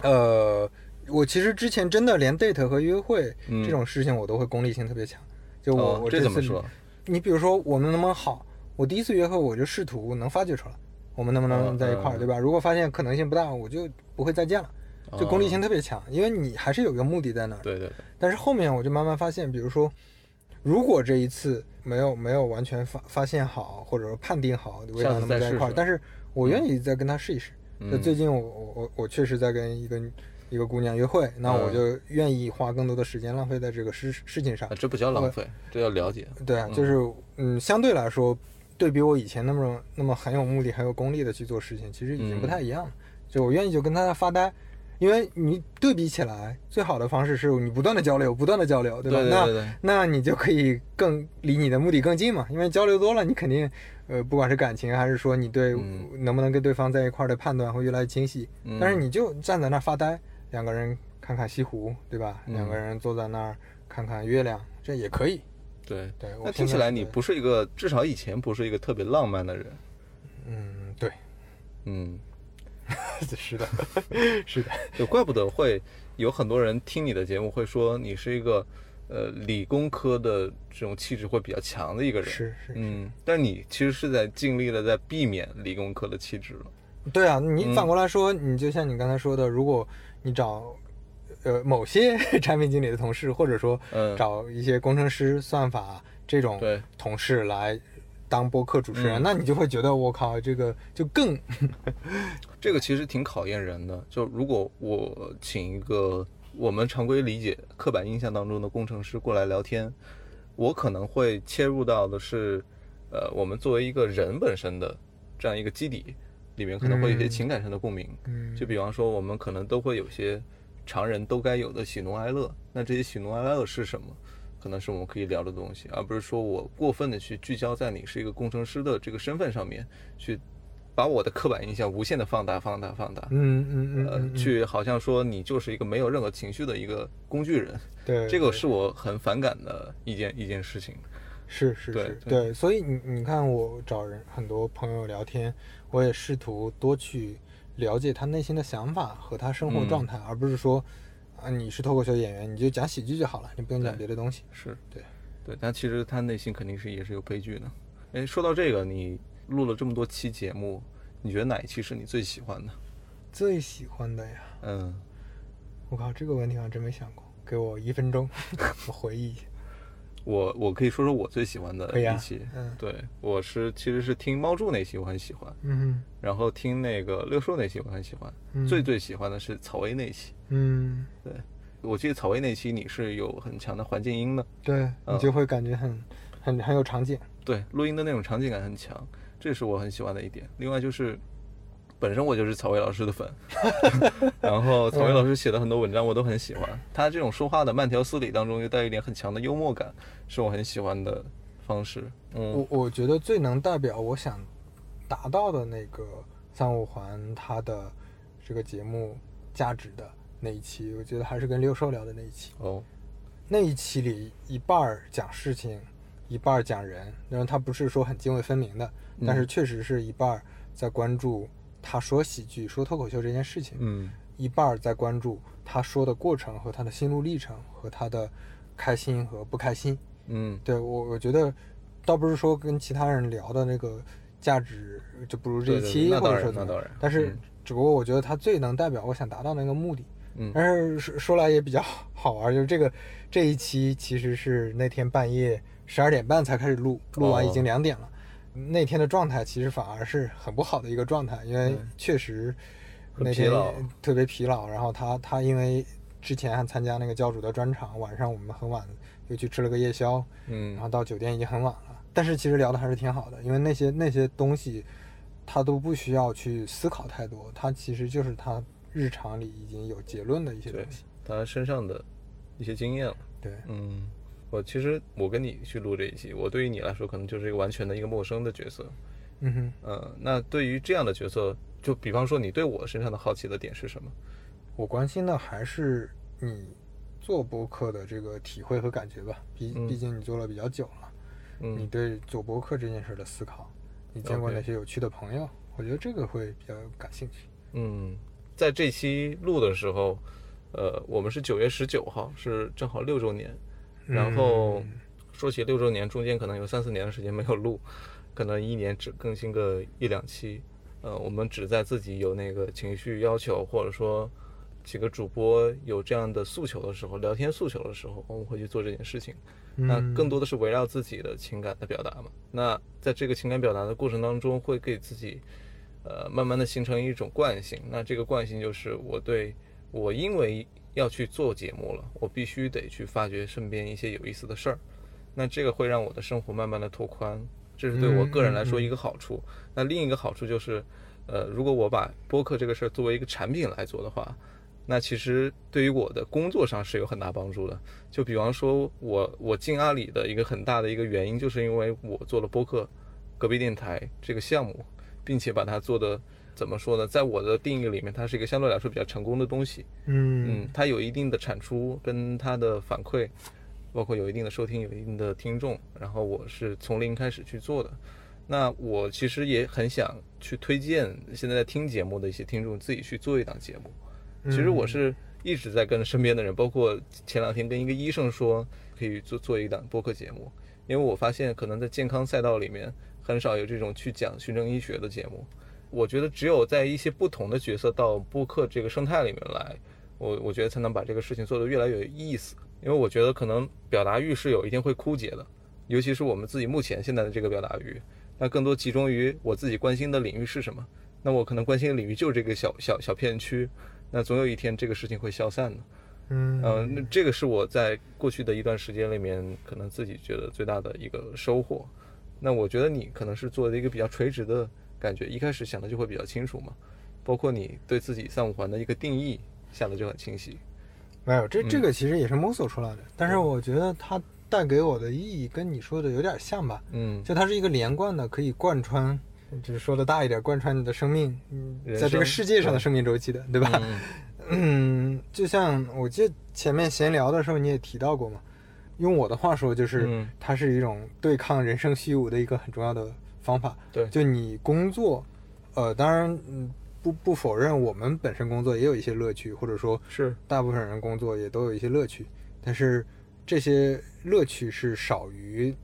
呃，我其实之前真的连 date 和约会嗯这种事情，我都会功利性特别强。就我、哦我次这怎么说？你比如说我们能不能好？我第一次约会我就试图能发掘出来，我们能不能在一块儿，嗯对吧？如果发现可能性不大，我就不会再见了。就功利性特别强，因为你还是有一个目的在那对对对，但是后面我就慢慢发现，比如说，如果这一次没有没有完全发发现好，或者说判定好为啥能不在一块但是我愿意再跟他试一试。那嗯最近我我我我确实在跟一个一个姑娘约会，那我嗯就愿意花更多的时间浪费在这个事事情上啊，。这不叫浪费，这叫了解。对啊，就是嗯，相对来说，对比我以前那么那么很有目的、很有功利的去做事情，其实已经不嗯太一样了。就我愿意就跟他发呆，因为你对比起来，最好的方式是你不断的交流，不断的交流，对吧？对对对对那那你就可以更离你的目的更近嘛，因为交流多了，你肯定呃，不管是感情还是说你对嗯能不能跟对方在一块儿的判断会越来越清晰。嗯但是你就站在那儿发呆，两个人看看西湖，对吧？嗯两个人坐在那儿看看月亮，这也可以。对对那听起来你不是一个，至少以前不是一个特别浪漫的人。嗯，对，嗯，是的，是的，就怪不得会有很多人听你的节目会说你是一个呃理工科的这种气质会比较强的一个人。是是，嗯，但你其实是在尽力的在避免理工科的气质了。对啊，你嗯反过来说，你就像你刚才说的，如果你找呃某些 产品经理的同事，或者说嗯找一些工程师、算法这种对同事来当播客主持人，嗯那你就会觉得我靠，这个就更 这个其实挺考验人的。就如果我请一个我们常规理解、刻板印象当中的工程师过来聊天，我可能会切入到的是，呃，我们作为一个人本身的这样一个基底里面，可能会有一些嗯情感上的共鸣。嗯就比方说，我们可能都会有些常人都该有的喜怒哀乐。那这些喜怒哀乐是什么？可能是我们可以聊的东西，而不是说我过分的去聚焦在你是一个工程师的这个身份上面，去把我的刻板印象无限的放大、放大、放大。嗯嗯嗯去好像说你就是一个没有任何情绪的一个工具人，对这个是我很反感的一件一件事情。是是对是，对对，所以你你看，我找人很多朋友聊天，我也试图多去了解他内心的想法和他生活嗯状态，而不是说啊你是脱口秀演员，你就讲喜剧就好了，你不用讲别的东西。是对，对，但其实他内心肯定是也是有悲剧的。哎，说到这个，你录了这么多期节目，你觉得哪一期是你最喜欢的？最喜欢的呀，嗯，我靠，这个问题我还真没想过，给我一分钟，我回忆一下。我我可以说说我最喜欢的一期。嗯对，我是其实是听猫柱那期我很喜欢，嗯然后听那个六叔那期我很喜欢，嗯最最喜欢的是草薇那期。嗯，对，我记得草薇那期你是有很强的环境音的，对你嗯就会感觉很很很有场景。对，录音的那种场景感很强，这是我很喜欢的一点。另外就是，本身我就是曹薇老师的粉，然后曹薇老师写的很多文章我都很喜欢，他这种说话的慢条斯理当中又带一点很强的幽默感，是我很喜欢的方式。嗯我我觉得最能代表我想达到的那个三五环它的这个节目价值的那一期，我觉得还是跟六兽聊的那一期。哦，那一期里一半儿讲事情，一半儿讲人，然后他不是说很泾渭分明的，但是确实是一半儿在关注他说喜剧、说脱口秀这件事情，嗯。一半儿在关注他说的过程和他的心路历程和他的开心和不开心。嗯。对我，我觉得倒不是说跟其他人聊的那个价值就不如这一期，或者说但是嗯。只不过我觉得他最能代表我想达到那个目的。嗯。但是说说来也比较好玩，就是这个这一期其实是那天半夜十二点半才开始录，录完已经哦两点了。那天的状态其实反而是很不好的一个状态，因为确实那天特别疲劳。然后他他因为之前还参加那个教主的专场，晚上我们很晚又去吃了个夜宵，嗯然后到酒店已经很晚了。但是其实聊的还是挺好的，因为那些那些东西，他都不需要去思考太多，他其实就是他日常里已经有结论的一些东对西。他身上的一些经验了。对，嗯，我其实我跟你去录这一期，我对于你来说可能就是一个完全的一个陌生的角色。嗯哼，呃，那对于这样的角色，就比方说你对我身上的好奇的点是什么？我关心的还是你做播客的这个体会和感觉吧。毕嗯毕竟你做了比较久了，你嗯对做播客这件事的思考，你见过哪些有趣的朋友？我觉得这个会比较感兴趣。嗯，在这期录的时候，呃，我们是九月十九号，是正好六周年。然后嗯说起六周年，中间可能有三四年的时间没有录，可能一年只更新个一两期。呃，我们只在自己有那个情绪要求，或者说几个主播有这样的诉求的时候，聊天诉求的时候，我们会去做这件事情。那嗯更多的是围绕自己的情感的表达嘛。那在这个情感表达的过程当中，会给自己，呃，慢慢的形成一种惯性。那这个惯性就是我对我因为要去做节目了，我必须得去发掘身边一些有意思的事儿。那这个会让我的生活慢慢的拓宽，这是对我个人来说一个好处。那另一个好处就是，呃，如果我把播客这个事儿作为一个产品来做的话，那其实对于我的工作上是有很大帮助的。就比方说我我进阿里的一个很大的一个原因，就是因为我做了播客隔壁电台这个项目，并且把它做的怎么说呢，在我的定义里面，它是一个相对来说比较成功的东西。嗯嗯，它有一定的产出跟它的反馈，包括有一定的收听，有一定的听众，然后我是从零开始去做的。那我其实也很想去推荐现在在听节目的一些听众自己去做一档节目。其实我是一直在跟身边的人，包括前两天跟一个医生说可以做做一档播客节目，因为我发现可能在健康赛道里面很少有这种去讲循证医学的节目。我觉得只有在一些不同的角色到播客这个生态里面来，我我觉得才能把这个事情做得越来越有意思。因为我觉得可能表达欲是有一天会枯竭的，尤其是我们自己目前现在的这个表达欲，那更多集中于我自己关心的领域是什么。那我可能关心的领域就是这个小小小片区，那总有一天这个事情会消散的。嗯呃，那这个是我在过去的一段时间里面可能自己觉得最大的一个收获。那我觉得你可能是做的一个比较垂直的感觉，一开始想的就会比较清楚嘛，包括你对自己三五环的一个定义下的就很清晰。没有，这嗯。这个其实也是摸索出来的，但是我觉得它带给我的意义跟你说的有点像吧，嗯，就它是一个连贯的，可以贯穿，就是说的大一点，贯穿你的生命，嗯，在这个世界上的生命周期的，对吧？嗯。嗯，就像我记得前面闲聊的时候你也提到过嘛，用我的话说就是，嗯。它是一种对抗人生虚无的一个很重要的方法。对就你工作，呃，当然，嗯，不不否认我们本身工作也有一些乐趣，或者说是大部分人工作也都有一些乐趣，但是这些乐趣是少于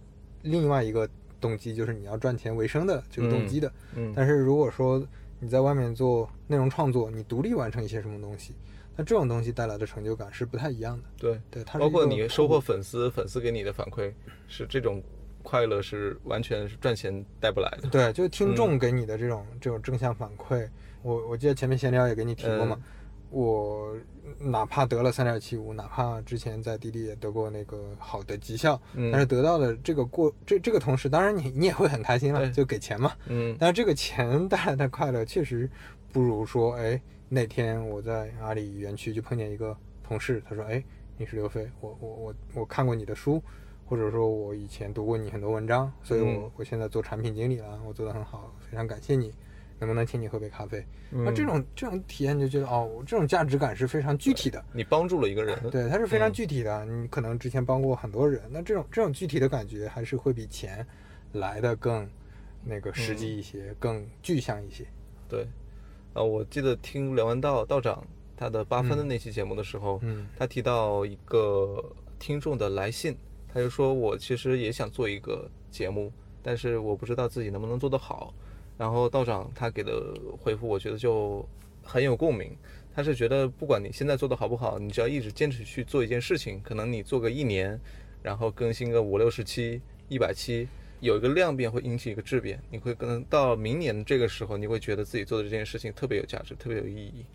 另外一个动机，就是你要赚钱为生的这个动机的。嗯但是如果说你在外面做内容创作，你独立完成一些什么东西，那这种东西带来的成就感是不太一样的。对，对，它包括你收获粉丝，粉丝给你的反馈是这种快乐是完全是赚钱带不来的。对，就是听嗯。众给你的这种、这种正向反馈，我我记得前面闲聊也给你提过嘛，嗯我哪怕得了三点七五，哪怕之前在滴滴也得过那个好的绩效，嗯。但是得到的这个过这这个同时，当然你你也会很开心了，就给钱嘛，嗯。但是这个钱带来的快乐确实不如说，哎，那天我在阿里园区就碰见一个同事，他说，哎，你是刘飞，我我我我看过你的书，或者说我以前读过你很多文章，所以我、嗯我现在做产品经理了，我做得很好，非常感谢你，能不能请你喝杯咖啡？那这嗯种这种体验就觉得，哦，这种价值感是非常具体的。你帮助了一个人，对，它是非常嗯具体的。你可能之前帮过很多人，那这种这种具体的感觉还是会比钱来的更那个实际一些，更具象一些。对，啊，我记得听梁文道道长他的八分的那期节目的时候，嗯他提到一个听众的来信，他就说我其实也想做一个节目，但是我不知道自己能不能做得好。然后道长他给的回复，我觉得就很有共鸣。他是觉得不管你现在做的好不好，你只要一直坚持去做一件事情，可能你做个一年，然后更新个五六十期、一百期，有一个量变会引起一个质变，你会可能到明年这个时候，你会觉得自己做的这件事情特别有价值，特别有意义。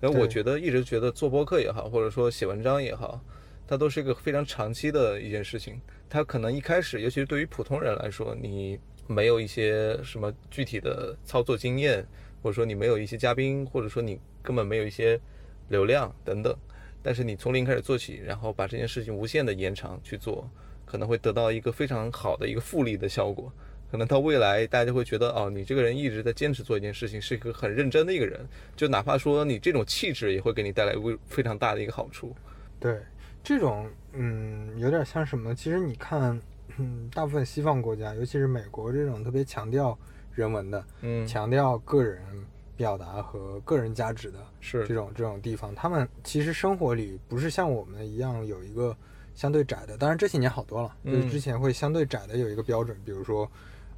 然后我觉得一直觉得做播客也好，或者说写文章也好，它都是一个非常长期的一件事情。它可能一开始，尤其是对于普通人来说，你没有一些什么具体的操作经验，或者说你没有一些嘉宾，或者说你根本没有一些流量等等。但是你从零开始做起，然后把这件事情无限的延长去做，可能会得到一个非常好的一个复利的效果。可能到未来，大家就会觉得哦，你这个人一直在坚持做一件事情，是一个很认真的一个人。就哪怕说你这种气质，也会给你带来非非常大的一个好处。对，这种嗯，有点像什么？其实你看，嗯，大部分西方国家，尤其是美国这种特别强调人文的，嗯，强调个人表达和个人价值的是这种这种地方，他们其实生活里不是像我们一样有一个相对窄的，当然这些年好多了，就是嗯之前会相对窄的有一个标准，比如说，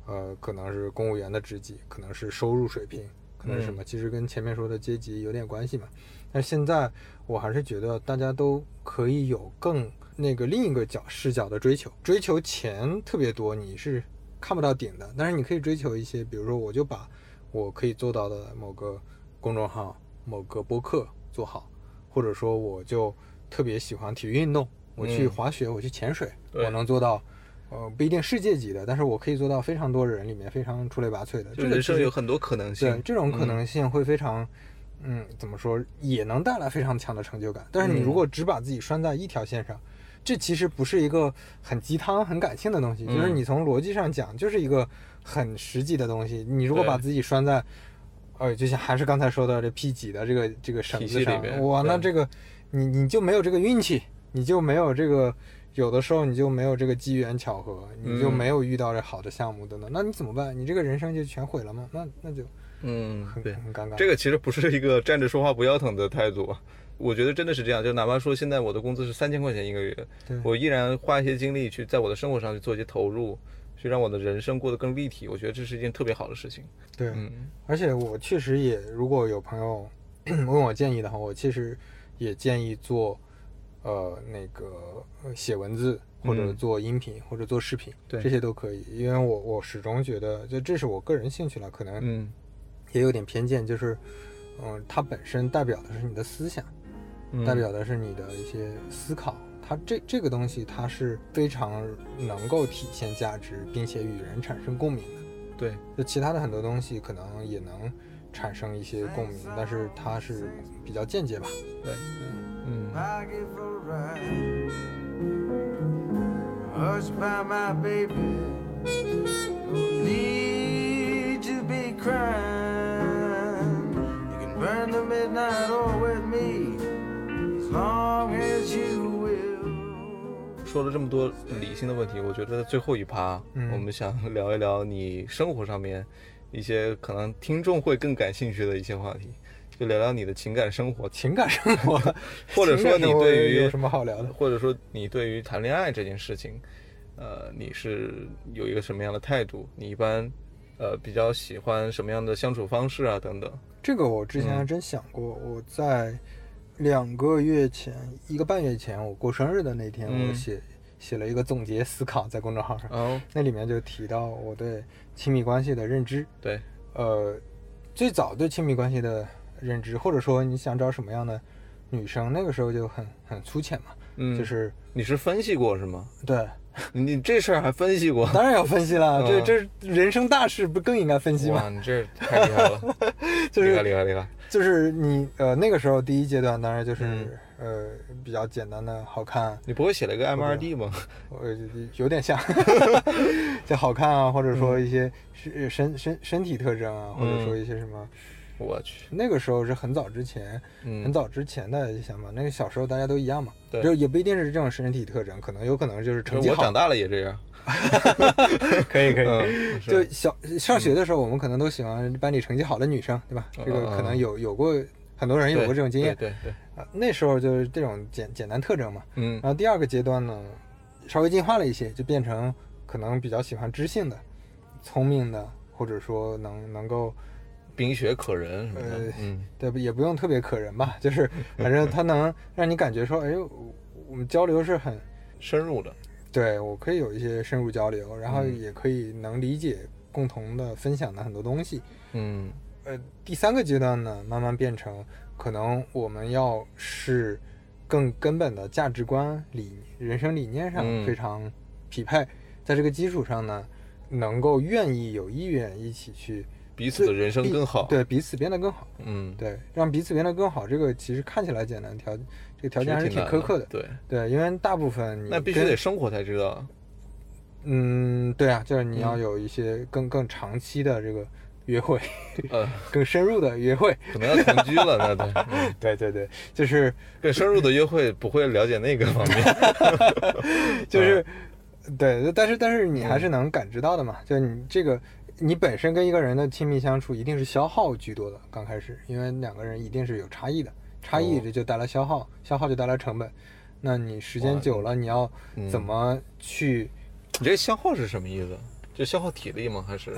呃，可能是公务员的职级，可能是收入水平，可能是什么，其实跟前面说的阶级有点关系嘛。但现在我还是觉得大家都可以有更那个另一个角视角的追求，追求钱特别多，你是看不到顶的，但是你可以追求一些，比如说我就把我可以做到的某个公众号、某个播客做好，或者说我就特别喜欢体育运动，我去嗯滑雪，我去潜水，我能做到。呃，不一定世界级的，但是我可以做到非常多人里面非常出类拔萃的。就人生有很多可能性。对，这种可嗯能性会非常，嗯，怎么说，也能带来非常强的成就感。但是你如嗯果只把自己拴在一条线上，这其实不是一个很鸡汤、很感性的东西，就是嗯你从逻辑上讲，就是一个很实际的东西。你如果把自己拴在，呃，就像还是刚才说的这 P 几的这个这个绳子上，面哇，那这个你你就没有这个运气，你就没有这个。有的时候你就没有这个机缘巧合，你就嗯没有遇到这好的项目等等，那你怎么办？你这个人生就全毁了吗？那那就嗯，对，很尴尬。这个其实不是一个站着说话不腰疼的态度啊。我觉得真的是这样，就哪怕说现在我的工资是三千块钱一个月，对我依然花一些精力去在我的生活上去做一些投入，去让我的人生过得更立体。我觉得这是一件特别好的事情。对，嗯而且我确实也，如果有朋友 问我建议的话，我其实也建议做，呃，那个呃写文字或者嗯做音频、或者做视频，对这些都可以。因为我我始终觉得，就这是我个人兴趣了，可能嗯也有点偏见，就是，嗯、它本身代表的是你的思想，嗯代表的是你的一些思考。它这这个东西，它是非常能够体现价值，并且与人产生共鸣的。对，就其他的很多东西可能也能产生一些共鸣，但是它是比较间接吧。对，嗯 I give a ride. Hush by my baby. No need to be crying. Burn the midnight oil with me as long as you will. 说了这么多理性的问题，我觉得最后一趴，嗯我们想聊一聊你生活上面一些可能听众会更感兴趣的一些话题，就聊聊你的情感生活，情感生活，或者说你对于有什么好聊的？或者说你对于谈恋爱这件事情，呃，你是有一个什么样的态度？你一般呃比较喜欢什么样的相处方式啊？等等。这个我之前还真想过，我在两个月前，一个半月前，我过生日的那天，嗯我写写了一个总结思考在公众号上，哦，那里面就提到我对亲密关系的认知。对，呃，最早对亲密关系的认知，或者说你想找什么样的女生，那个时候就很很粗浅嘛，嗯，就是你是分析过是吗？对，你 你这事儿还分析过？当然要分析了，这嗯这人生大事不更应该分析哇，吗？你这太厉害了，就是厉害厉害厉害。就是你呃那个时候第一阶段当然就是、嗯呃比较简单的好看，你不会写了个 M 二 D 吗？呃有点像，就好看啊，或者说嗯一些身身身身体特征啊，或者说一些什么，我去，那个时候是很早之前，嗯，很早之前的想法，那个小时候大家都一样嘛，对就也不一定是这种身体特征，可能有可能就是成绩好我长，大了也这样。可以可以。嗯，就小上学的时候，我们可能都喜欢班里成绩好的女生，对吧？这个可能有有过很多人有过这种经验对对对，啊。那时候就是这种简简单特征嘛。嗯然后第二个阶段呢，稍微进化了一些，就变成可能比较喜欢知性的、聪明的，或者说能能够冰雪可人什么的呃，嗯。对，也不用特别可人吧，就是反正他能让你感觉说，哎，我我们交流是很深入的，对我可以有一些深入交流，然后嗯。也可以能理解共同的分享的很多东西。嗯。呃，第三个阶段呢，慢慢变成可能我们要是更根本的价值观理人生理念上嗯。非常匹配，在这个基础上呢，能够愿意有意愿一起去彼此的人生更好。，对彼此变得更好，嗯，对，让彼此变得更好。这个其实看起来简单，条这个条件还是挺苛刻的，对，对，因为大部分你那必须得生活才知道。嗯，对啊，就是你要嗯有一些更更长期的这个约会，呃，更深入的约会。可能要同居了，那对，嗯对对对，就是更深入的约会不会了解那个方面。就是，对，但是但是你还是能感知到的嘛，就你这个。你本身跟一个人的亲密相处一定是消耗居多的，刚开始，因为两个人一定是有差异的，差异哦这就带来消耗，消耗就带来成本。那你时间久了，你要嗯怎么去？你这消耗是什么意思？就消耗体力吗？还是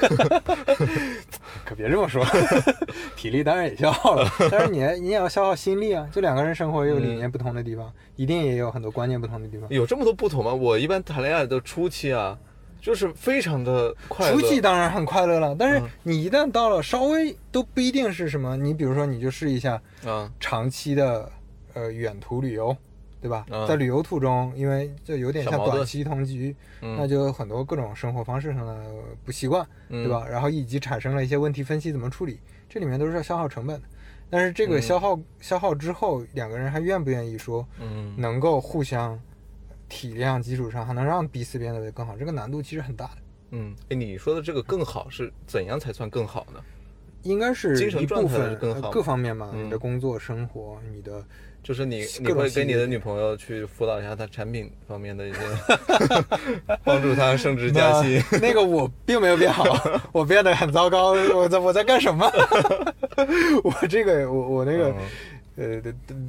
可别这么说，体力当然也消耗了，但是你你也要消耗心力啊。就两个人生活也有理念不同的地方，一定也有很多观念不同的地方。有这么多不同吗？我一般谈恋爱的初期啊，就是非常的快乐。初期当然很快乐了，但是嗯你一旦到了稍微都不一定是什么，你比如说你就试一下啊，长期的呃远途旅游，对吧？嗯在旅游途中，因为就有点像短期同居，嗯那就有很多各种生活方式上的不习惯，嗯对吧？然后以及产生了一些问题分析怎么处理，这里面都是要消耗成本的。但是这个嗯消耗、消耗之后，两个人还愿不愿意说嗯能够互相体量基础上，还能让彼此变得更好，这个难度其实很大的。嗯，哎，你说的这个更好是怎样才算更好呢？应该是精神状态更好各方面嘛，嗯你的工作、生活，你的就是你你会给你的女朋友去辅导一下她产品方面的一些，帮助她升职加薪。那那个我并没有变好，我变得很糟糕。我在我在干什么？我这个我我那个、呃，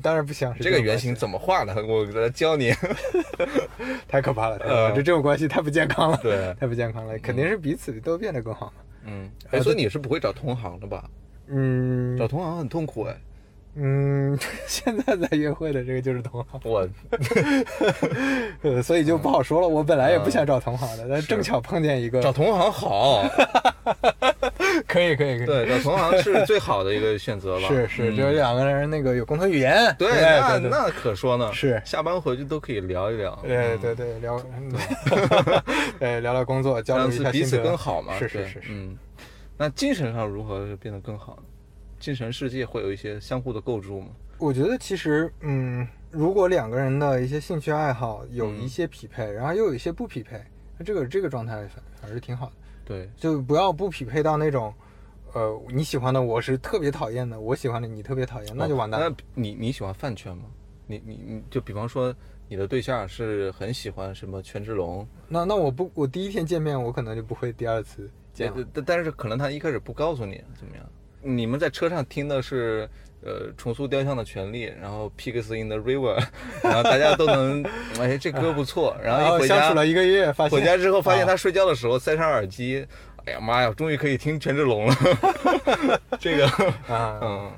当然不想是嗯这个原型怎么画的？我来教你。太可怕了，太可怕了呃这这种关系太不健康了，对太不健康了，肯定是彼此都变得更好嘛。嗯，哎，所以你是不会找同行的吧？嗯找同行很痛苦哎。嗯，现在在约会的这个就是同行，我呃，所以就不好说了。我本来也不想找同行的，但正巧碰见一个，找同行好，可以可以可以，对，找同行是最好的一个选择了。是是，嗯就是两个人那个有共同语言，对，那那可说呢。是下班回去都可以聊一聊。对嗯对对，聊，对聊聊工作，交流让一下彼此更好嘛。是是是是，嗯，那精神上如何变得更好呢？精神世界会有一些相互的构筑吗？我觉得其实，嗯，如果两个人的一些兴趣爱好有嗯一些匹配，然后又有一些不匹配，那这个这个状态反反而是挺好的，对，就不要不匹配到那种，呃，你喜欢的我是特别讨厌的，我喜欢的你特别讨厌，那就完蛋了。哦那你你喜欢饭圈吗？你你你就比方说你的对象是很喜欢什么权志龙，那那我不，我第一天见面，我可能就不会第二次见。但但是可能他一开始不告诉你怎么样？你们在车上听的是呃重塑雕像的权利，然后 Pigs in the River，然后大家都能哎这歌不错，然后一回家相处了一个月，发现回家之后发现啊。他睡觉的时候塞上耳机，哎呀妈呀，终于可以听权志龙了，这个啊，嗯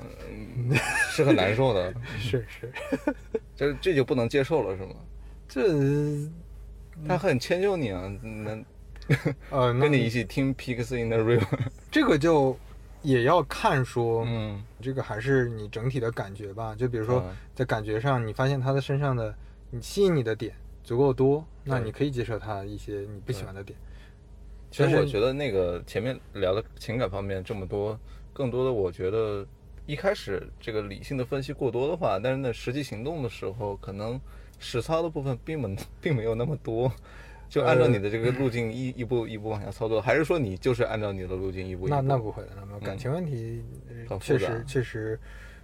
是很难受的，是是，这这就不能接受了是吗？这他很迁就你啊，能呃，跟你一起听 Pigs in the River，这个就也要看说，嗯这个还是你整体的感觉吧。就比如说嗯在感觉上，你发现他的身上的你吸引你的点足够多，那你可以接受他一些你不喜欢的点。其实我觉得那个前面聊的情感方面这么多，更多的我觉得一开始这个理性的分析过多的话，但是呢实际行动的时候，可能实操的部分并没并没有那么多，就按照你的这个路径一一步一步往下操作，还是说你就是按照你的路径一步一步？那那不会的，那么感情问题确实确实，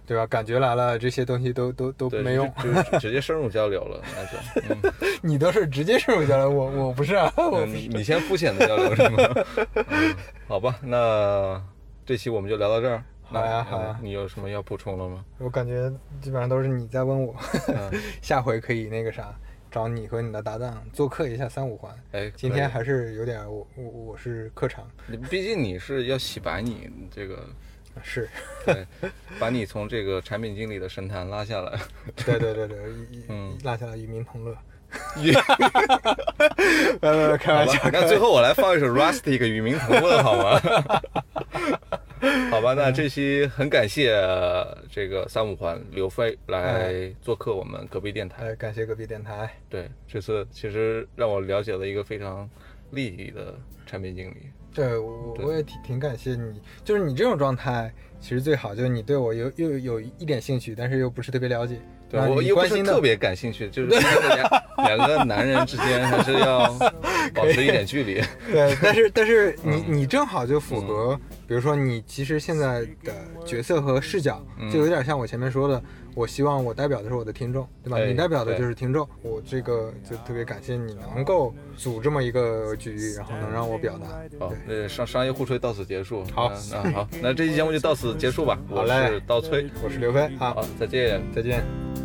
对吧？感觉来了，这些东西都都都没用。就就直接深入交流了，那就嗯。你都是直接深入交流，我我不是啊，我嗯。你先肤浅的交流是吗？嗯，好吧，那这期我们就聊到这儿。好呀好呀嗯你有什么要补充了吗？我感觉基本上都是你在问我，嗯，下回可以那个啥，找你和你的搭档做客一下三五环。哎，今天还是有点我我我是客场，你毕竟你是要洗白你这个，是，对，把你从这个产品经理的神坛拉下来。对对对对，一嗯拉下来与民同乐。与 没有没有，开玩笑。那最后我来放一首 Rustic 与民同乐好吗？好吧，那这期很感谢这个三五环刘飞来做客我们隔壁电台。哎，感谢隔壁电台。对，这次其实让我了解了一个非常利益的产品经理。对我对我也挺挺感谢你，就是你这种状态，其实最好就是你对我有又有一点兴趣，但是又不是特别了解。对我又不是你关心的特别感兴趣，就是两 两个男人之间还是要 保持一点距离。对，但是但是你嗯你正好就符合，比如说你其实现在的角色和视角，嗯就有点像我前面说的，我希望我代表的是我的听众，对吧？哎你代表的就是听众，我这个就特别感谢你能够组这么一个局，然后能让我表达。好对，，那商商业互吹到此结束。好那那好，那这期节目就到此结束吧。我好嘞是刀崔，我是刘飞啊好，，再见。再见。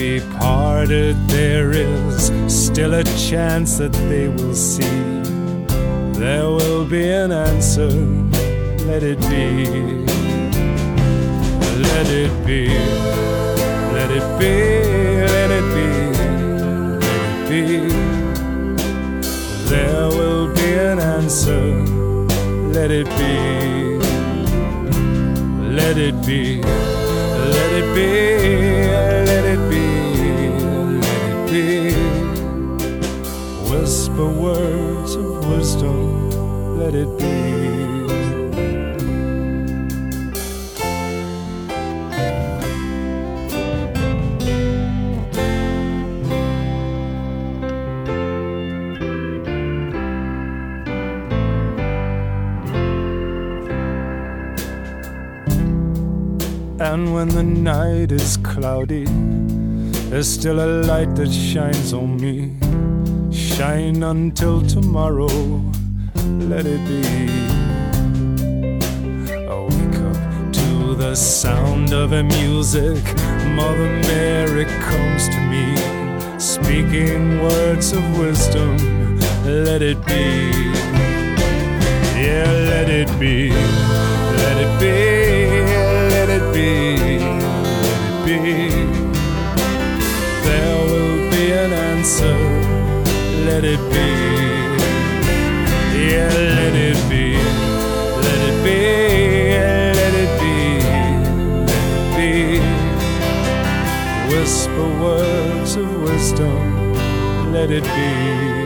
Be parted, there is still a chance that they will see. There will be an answer, let it be. Let it be, let it be, let it be, let it be. There will be an answer, let it be. Let it be, let it be, Whisper words of wisdom, let it be. And when the night is cloudy, there's still a light that shines on me. Shine until tomorrow, let it be. I wake up to the sound of her music. Mother Mary comes to me, speaking words of wisdom. Let it be. Yeah, let it be. Let it be. Let it be. Let it be. There will be an answer. Let it be. Yeah, let it be. Let it be. Yeah, Let it be. Let it be. Whisper words of wisdom. Let it be.